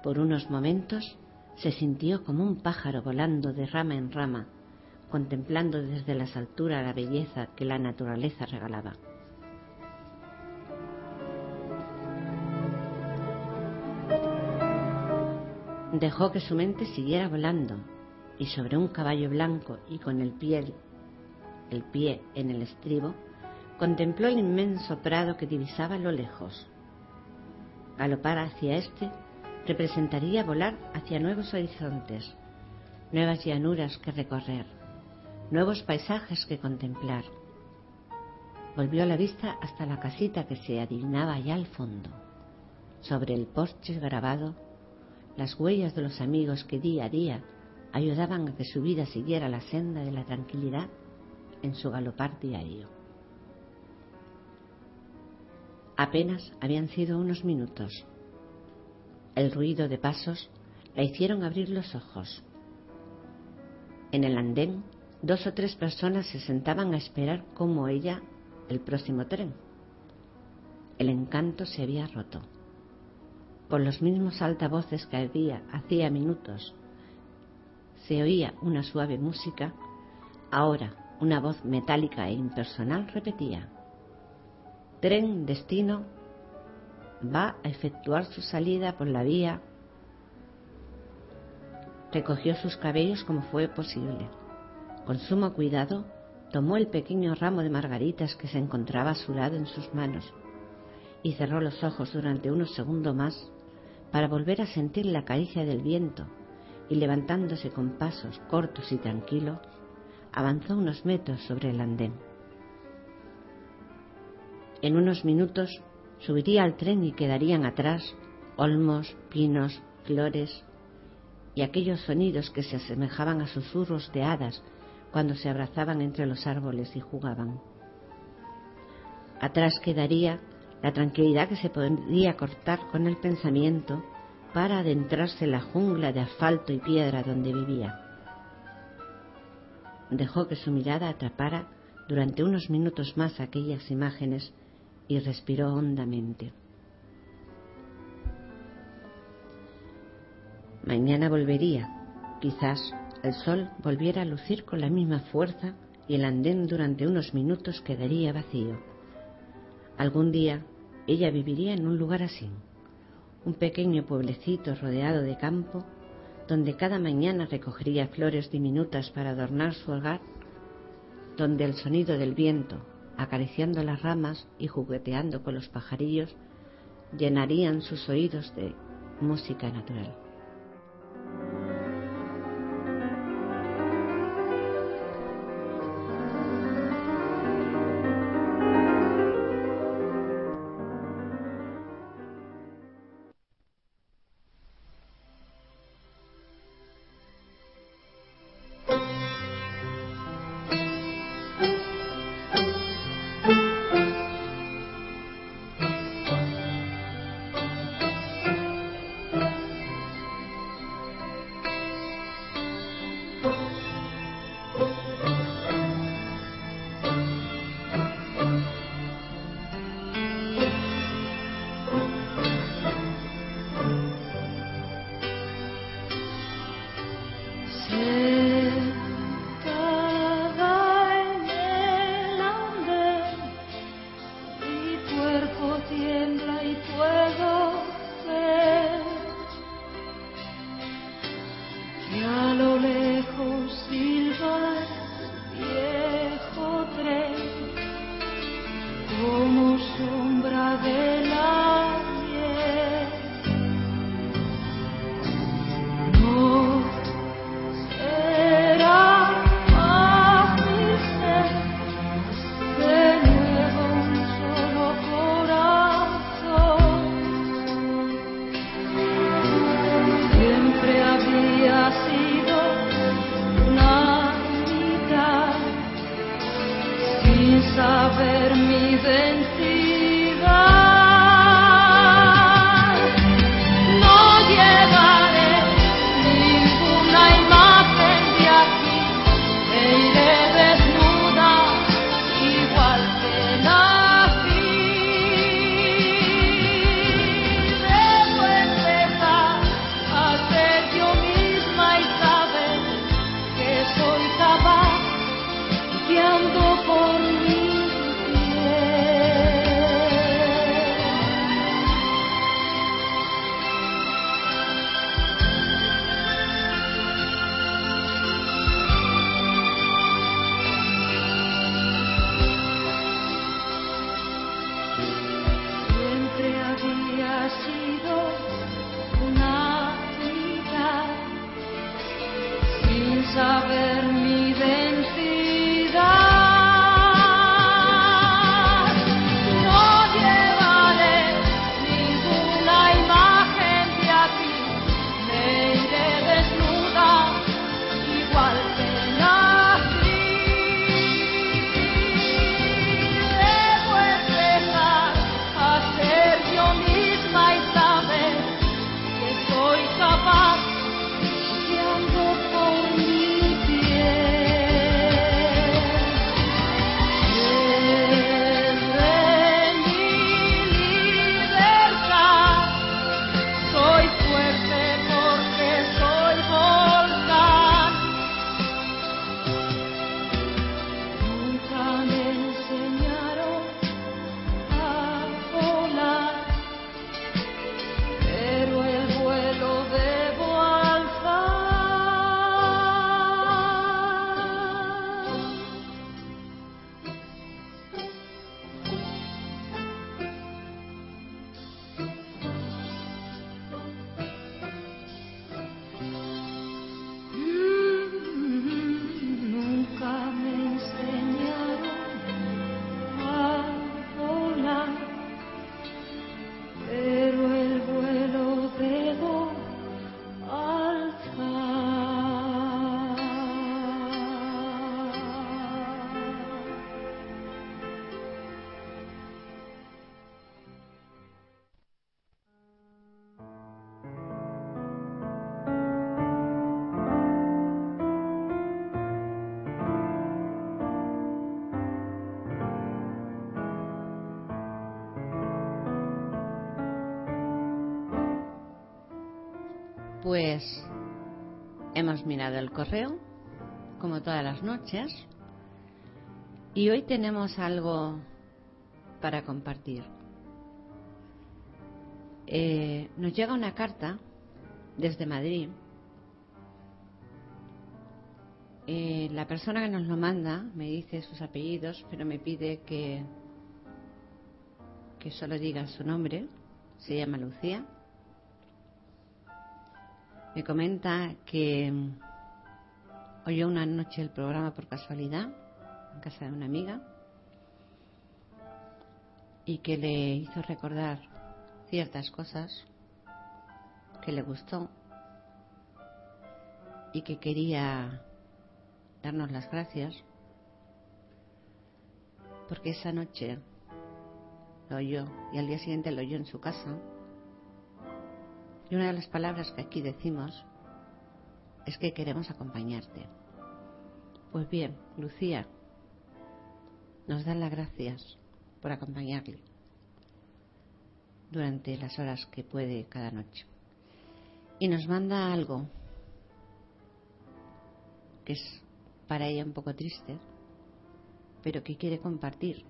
Por unos momentos se sintió como un pájaro volando de rama en rama, contemplando desde las alturas la belleza que la naturaleza regalaba. Dejó que su mente siguiera volando y sobre un caballo blanco y con el pie, el pie en el estribo, contempló el inmenso prado que divisaba a lo lejos. Galopar hacia este representaría volar hacia nuevos horizontes, nuevas llanuras que recorrer, nuevos paisajes que contemplar. Volvió la vista hasta la casita que se adivinaba allá al fondo. Sobre el porche grabado, las huellas de los amigos que día a día ayudaban a que su vida siguiera la senda de la tranquilidad en su galopar diario. Apenas habían sido unos minutos. El ruido de pasos la hicieron abrir los ojos. En el andén, dos o tres personas se sentaban a esperar como ella el próximo tren. El encanto se había roto. Por los mismos altavoces que había hacía minutos se oía una suave música, ahora una voz metálica e impersonal repetía, Tren destino va a efectuar su salida por la vía. Recogió sus cabellos como fue posible. Con sumo cuidado, tomó el pequeño ramo de margaritas que se encontraba a su lado en sus manos y cerró los ojos durante unos segundos más para volver a sentir la caricia del viento y levantándose con pasos cortos y tranquilos, avanzó unos metros sobre el andén. En unos minutos subiría al tren y quedarían atrás olmos, pinos, flores y aquellos sonidos que se asemejaban a susurros de hadas cuando se abrazaban entre los árboles y jugaban. Atrás quedaría la tranquilidad que se podría cortar con el pensamiento para adentrarse en la jungla de asfalto y piedra donde vivía. Dejó que su mirada atrapara durante unos minutos más aquellas imágenes y respiró hondamente. Mañana volvería. Quizás el sol volviera a lucir con la misma fuerza y el andén durante unos minutos quedaría vacío. Algún día ella viviría en un lugar así un pequeño pueblecito rodeado de campo, donde cada mañana recogería flores diminutas para adornar su hogar, donde el sonido del viento, acariciando las ramas y jugueteando con los pajarillos, llenarían sus oídos de música natural. Hemos mirado el correo, como todas las noches, y hoy tenemos algo para compartir. Eh, nos llega una carta desde Madrid. Eh, la persona que nos lo manda me dice sus apellidos, pero me pide que, que solo diga su nombre. Se llama Lucía. Me comenta que mm, oyó una noche el programa por casualidad en casa de una amiga y que le hizo recordar ciertas cosas que le gustó y que quería darnos las gracias porque esa noche lo oyó y al día siguiente lo oyó en su casa y una de las palabras que aquí decimos es que queremos acompañarte. Pues bien, Lucía nos da las gracias por acompañarle durante las horas que puede cada noche. Y nos manda algo que es para ella un poco triste, pero que quiere compartir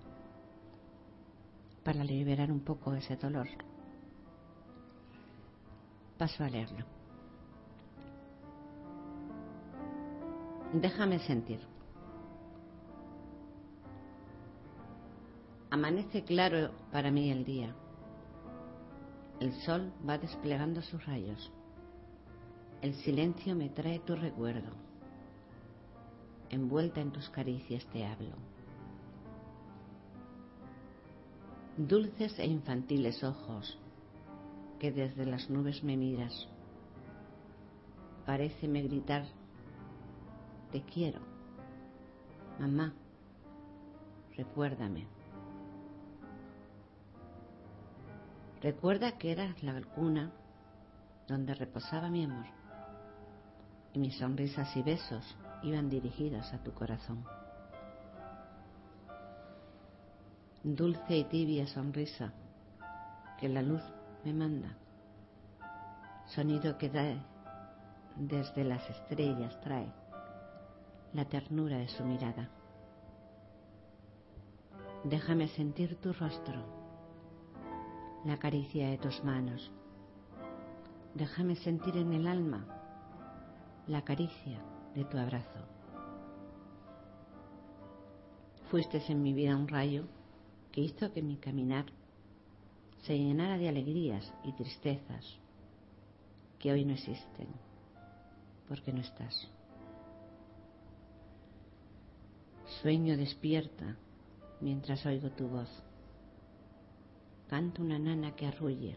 para liberar un poco ese dolor. Paso a leerlo. Déjame sentir. Amanece claro para mí el día. El sol va desplegando sus rayos. El silencio me trae tu recuerdo. Envuelta en tus caricias te hablo. Dulces e infantiles ojos que desde las nubes me miras. Paréceme gritar, te quiero. Mamá, recuérdame. Recuerda que eras la cuna donde reposaba mi amor y mis sonrisas y besos iban dirigidos a tu corazón. Dulce y tibia sonrisa que la luz me manda, sonido que da desde las estrellas trae la ternura de su mirada. Déjame sentir tu rostro, la caricia de tus manos. Déjame sentir en el alma la caricia de tu abrazo. Fuiste en mi vida un rayo que hizo que mi caminar se llenara de alegrías y tristezas que hoy no existen porque no estás. Sueño despierta mientras oigo tu voz. Canto una nana que arrulle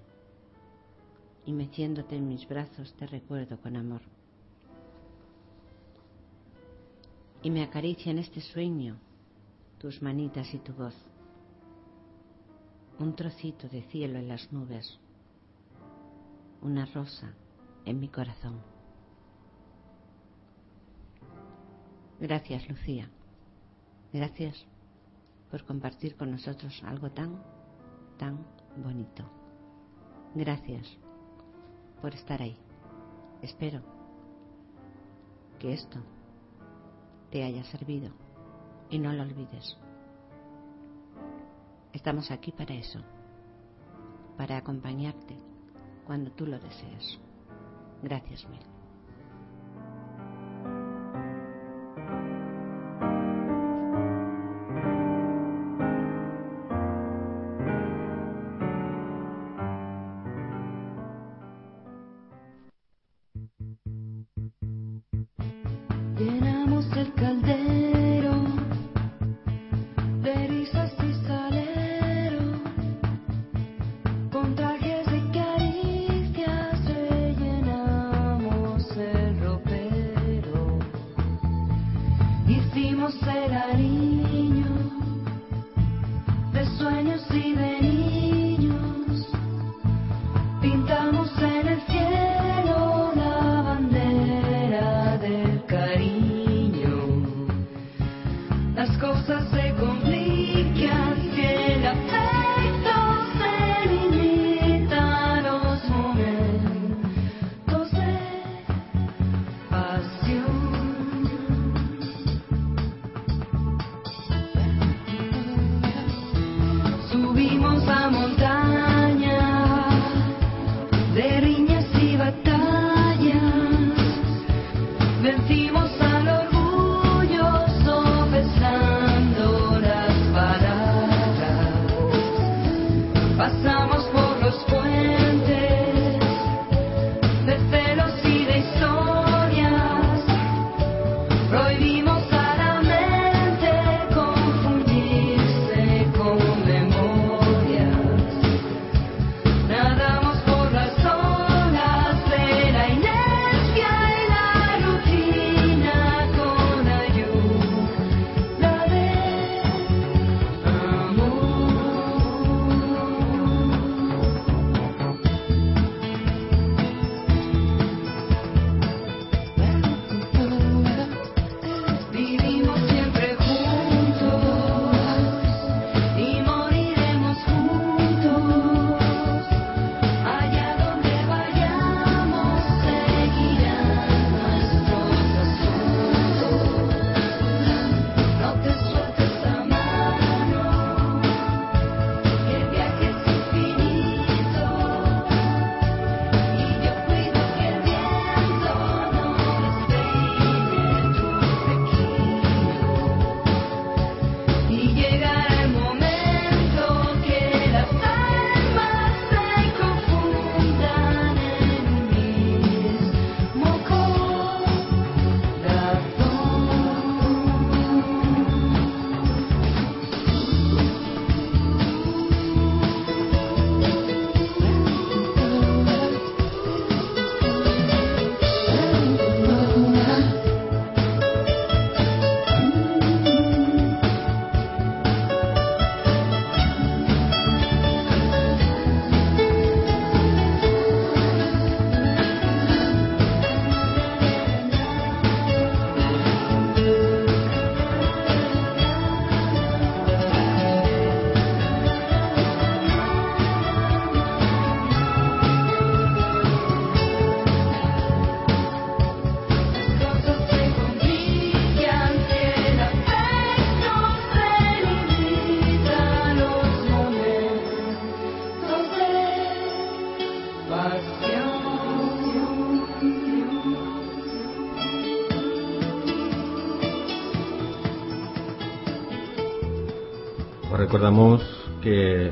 y meciéndote en mis brazos te recuerdo con amor. Y me acaricia en este sueño tus manitas y tu voz. Un trocito de cielo en las nubes. Una rosa en mi corazón. Gracias, Lucía. Gracias por compartir con nosotros algo tan, tan bonito. Gracias por estar ahí. Espero que esto te haya servido y no lo olvides. Estamos aquí para eso, para acompañarte cuando tú lo desees. Gracias mil.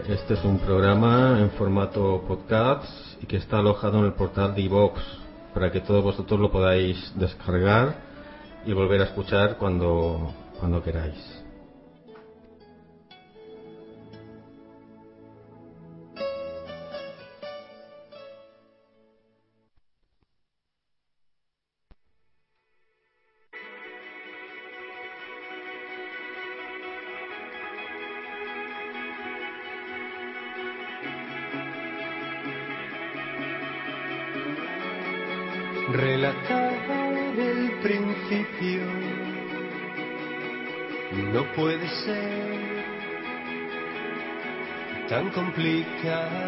Este es un programa en formato podcast y que está alojado en el portal de para que todos vosotros lo podáis descargar y volver a escuchar cuando, cuando queráis. God.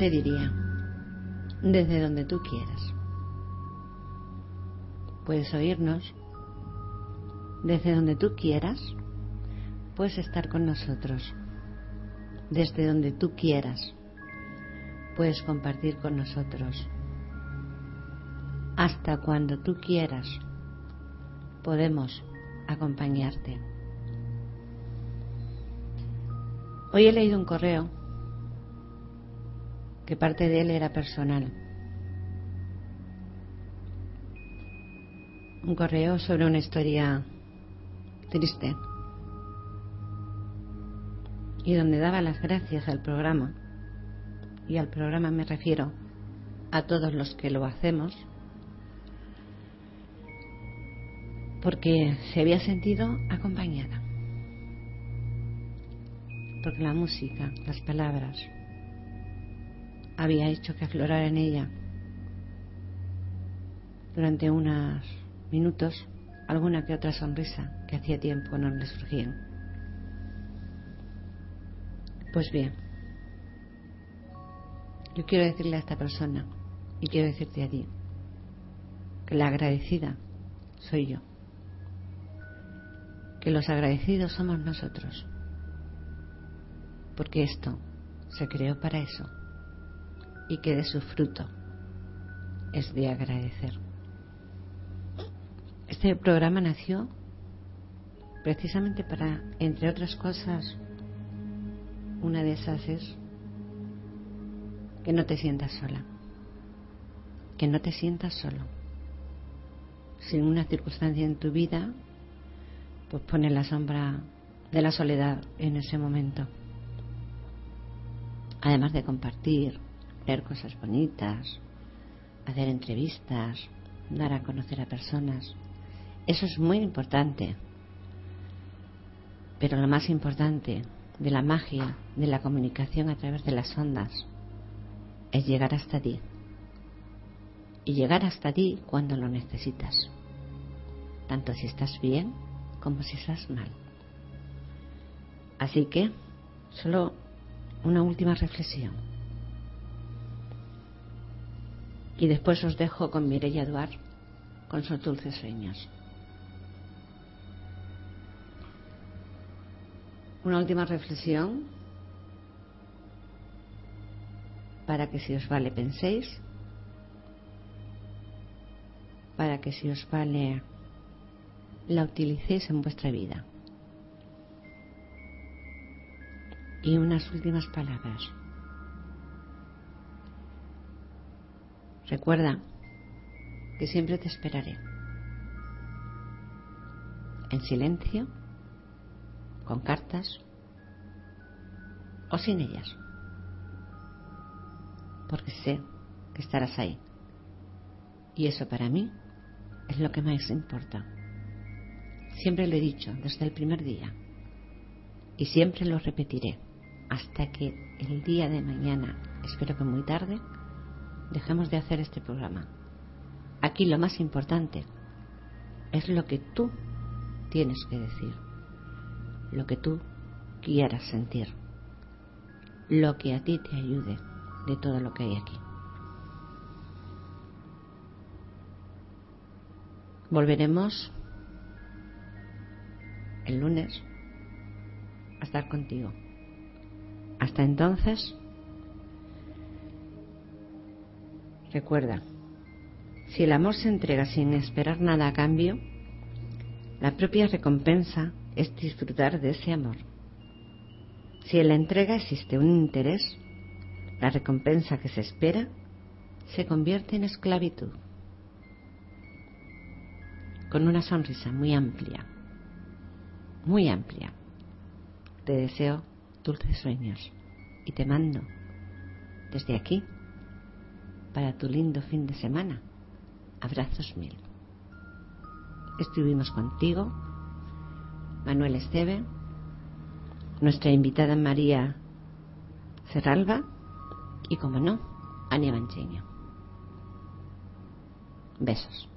Te diría, desde donde tú quieras. Puedes oírnos desde donde tú quieras, puedes estar con nosotros. Desde donde tú quieras, puedes compartir con nosotros. Hasta cuando tú quieras, podemos acompañarte. Hoy he leído un correo que parte de él era personal. Un correo sobre una historia triste. Y donde daba las gracias al programa, y al programa me refiero a todos los que lo hacemos, porque se había sentido acompañada, porque la música, las palabras, había hecho que aflorara en ella durante unos minutos alguna que otra sonrisa que hacía tiempo no le surgían. Pues bien, yo quiero decirle a esta persona y quiero decirte a ti que la agradecida soy yo, que los agradecidos somos nosotros, porque esto se creó para eso y que de su fruto es de agradecer. Este programa nació precisamente para, entre otras cosas, una de esas es que no te sientas sola, que no te sientas solo. Si una circunstancia en tu vida, pues pone la sombra de la soledad en ese momento. Además de compartir, leer cosas bonitas, hacer entrevistas, dar a conocer a personas. Eso es muy importante. Pero lo más importante de la magia de la comunicación a través de las ondas es llegar hasta ti. Y llegar hasta ti cuando lo necesitas. Tanto si estás bien como si estás mal. Así que, solo una última reflexión. Y después os dejo con Mireia Duar con sus dulces sueños. Una última reflexión para que si os vale penséis, para que si os vale la utilicéis en vuestra vida. Y unas últimas palabras. Recuerda que siempre te esperaré. En silencio con cartas o sin ellas. Porque sé que estarás ahí. Y eso para mí es lo que más importa. Siempre lo he dicho desde el primer día. Y siempre lo repetiré hasta que el día de mañana, espero que muy tarde, dejemos de hacer este programa. Aquí lo más importante es lo que tú tienes que decir lo que tú quieras sentir, lo que a ti te ayude de todo lo que hay aquí. Volveremos el lunes a estar contigo. Hasta entonces, recuerda, si el amor se entrega sin esperar nada a cambio, la propia recompensa es disfrutar de ese amor. Si en la entrega existe un interés, la recompensa que se espera se convierte en esclavitud. Con una sonrisa muy amplia, muy amplia, te deseo dulces sueños y te mando desde aquí para tu lindo fin de semana. Abrazos mil. Estuvimos contigo Manuel Esteve, nuestra invitada María Cerralba y, como no, Ania Mancheño. Besos.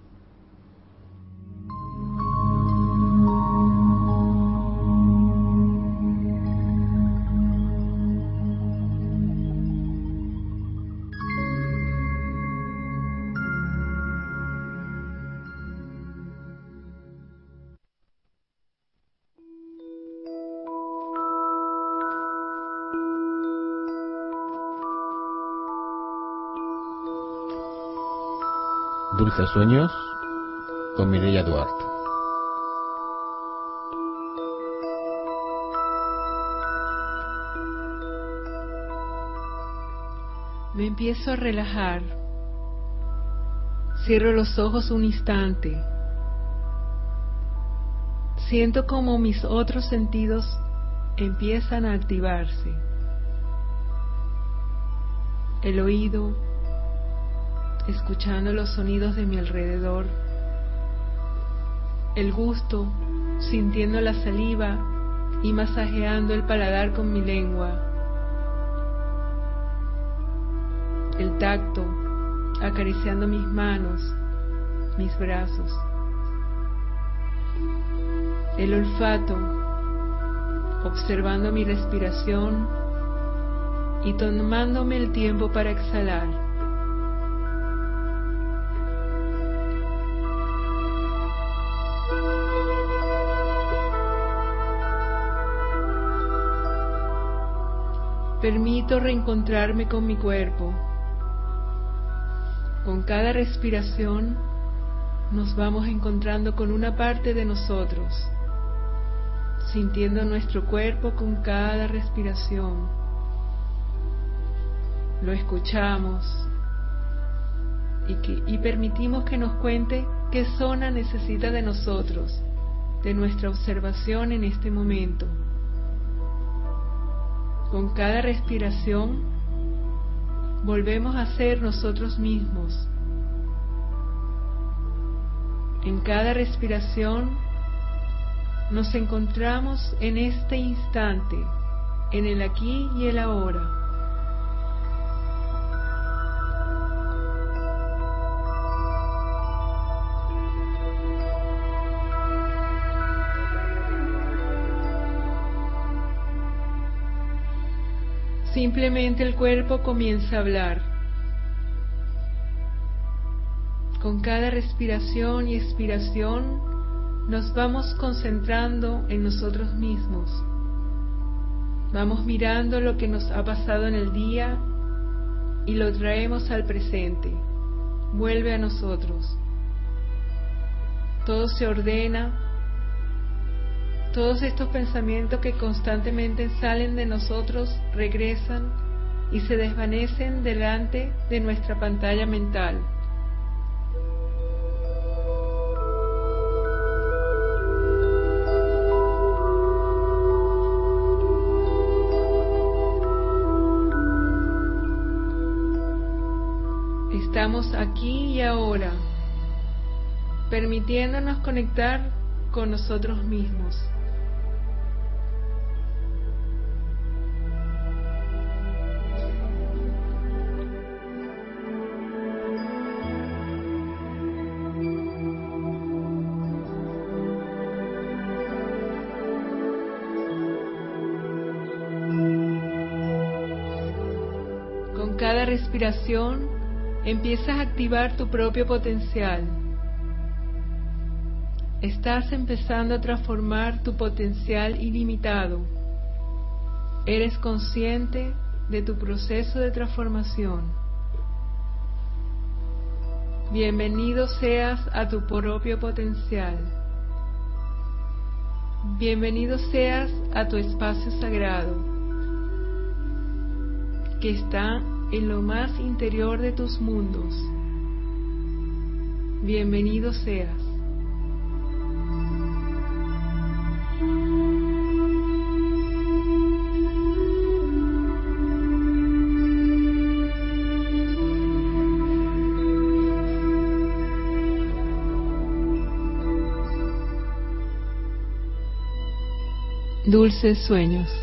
Sueños con Mireia Duarte. Me empiezo a relajar. Cierro los ojos un instante. Siento como mis otros sentidos empiezan a activarse. El oído, escuchando los sonidos de mi alrededor. El gusto, sintiendo la saliva y masajeando el paladar con mi lengua. El tacto, acariciando mis manos, mis brazos. El olfato, observando mi respiración y tomándome el tiempo para exhalar. Permito reencontrarme con mi cuerpo. Con cada respiración nos vamos encontrando con una parte de nosotros, sintiendo nuestro cuerpo con cada respiración. Lo escuchamos y, permitimos que nos cuente qué zona necesita de nosotros, de nuestra observación en este momento. Con cada respiración volvemos a ser nosotros mismos. En cada respiración nos encontramos en este instante, en el aquí y el ahora. Simplemente el cuerpo comienza a hablar. Con cada respiración y expiración nos vamos concentrando en nosotros mismos. Vamos mirando lo que nos ha pasado en el día y lo traemos al presente. Vuelve a nosotros. Todo se ordena. Todos estos pensamientos que constantemente salen de nosotros regresan y se desvanecen delante de nuestra pantalla mental. Estamos aquí y ahora, permitiéndonos conectar con nosotros mismos. Empiezas a activar tu propio potencial. Estás empezando a transformar tu potencial ilimitado. Eres consciente de tu proceso de transformación. Bienvenido seas a tu propio potencial. Bienvenido seas a tu espacio sagrado, que está en lo más interior de tus mundos. Bienvenido seas. Dulces sueños.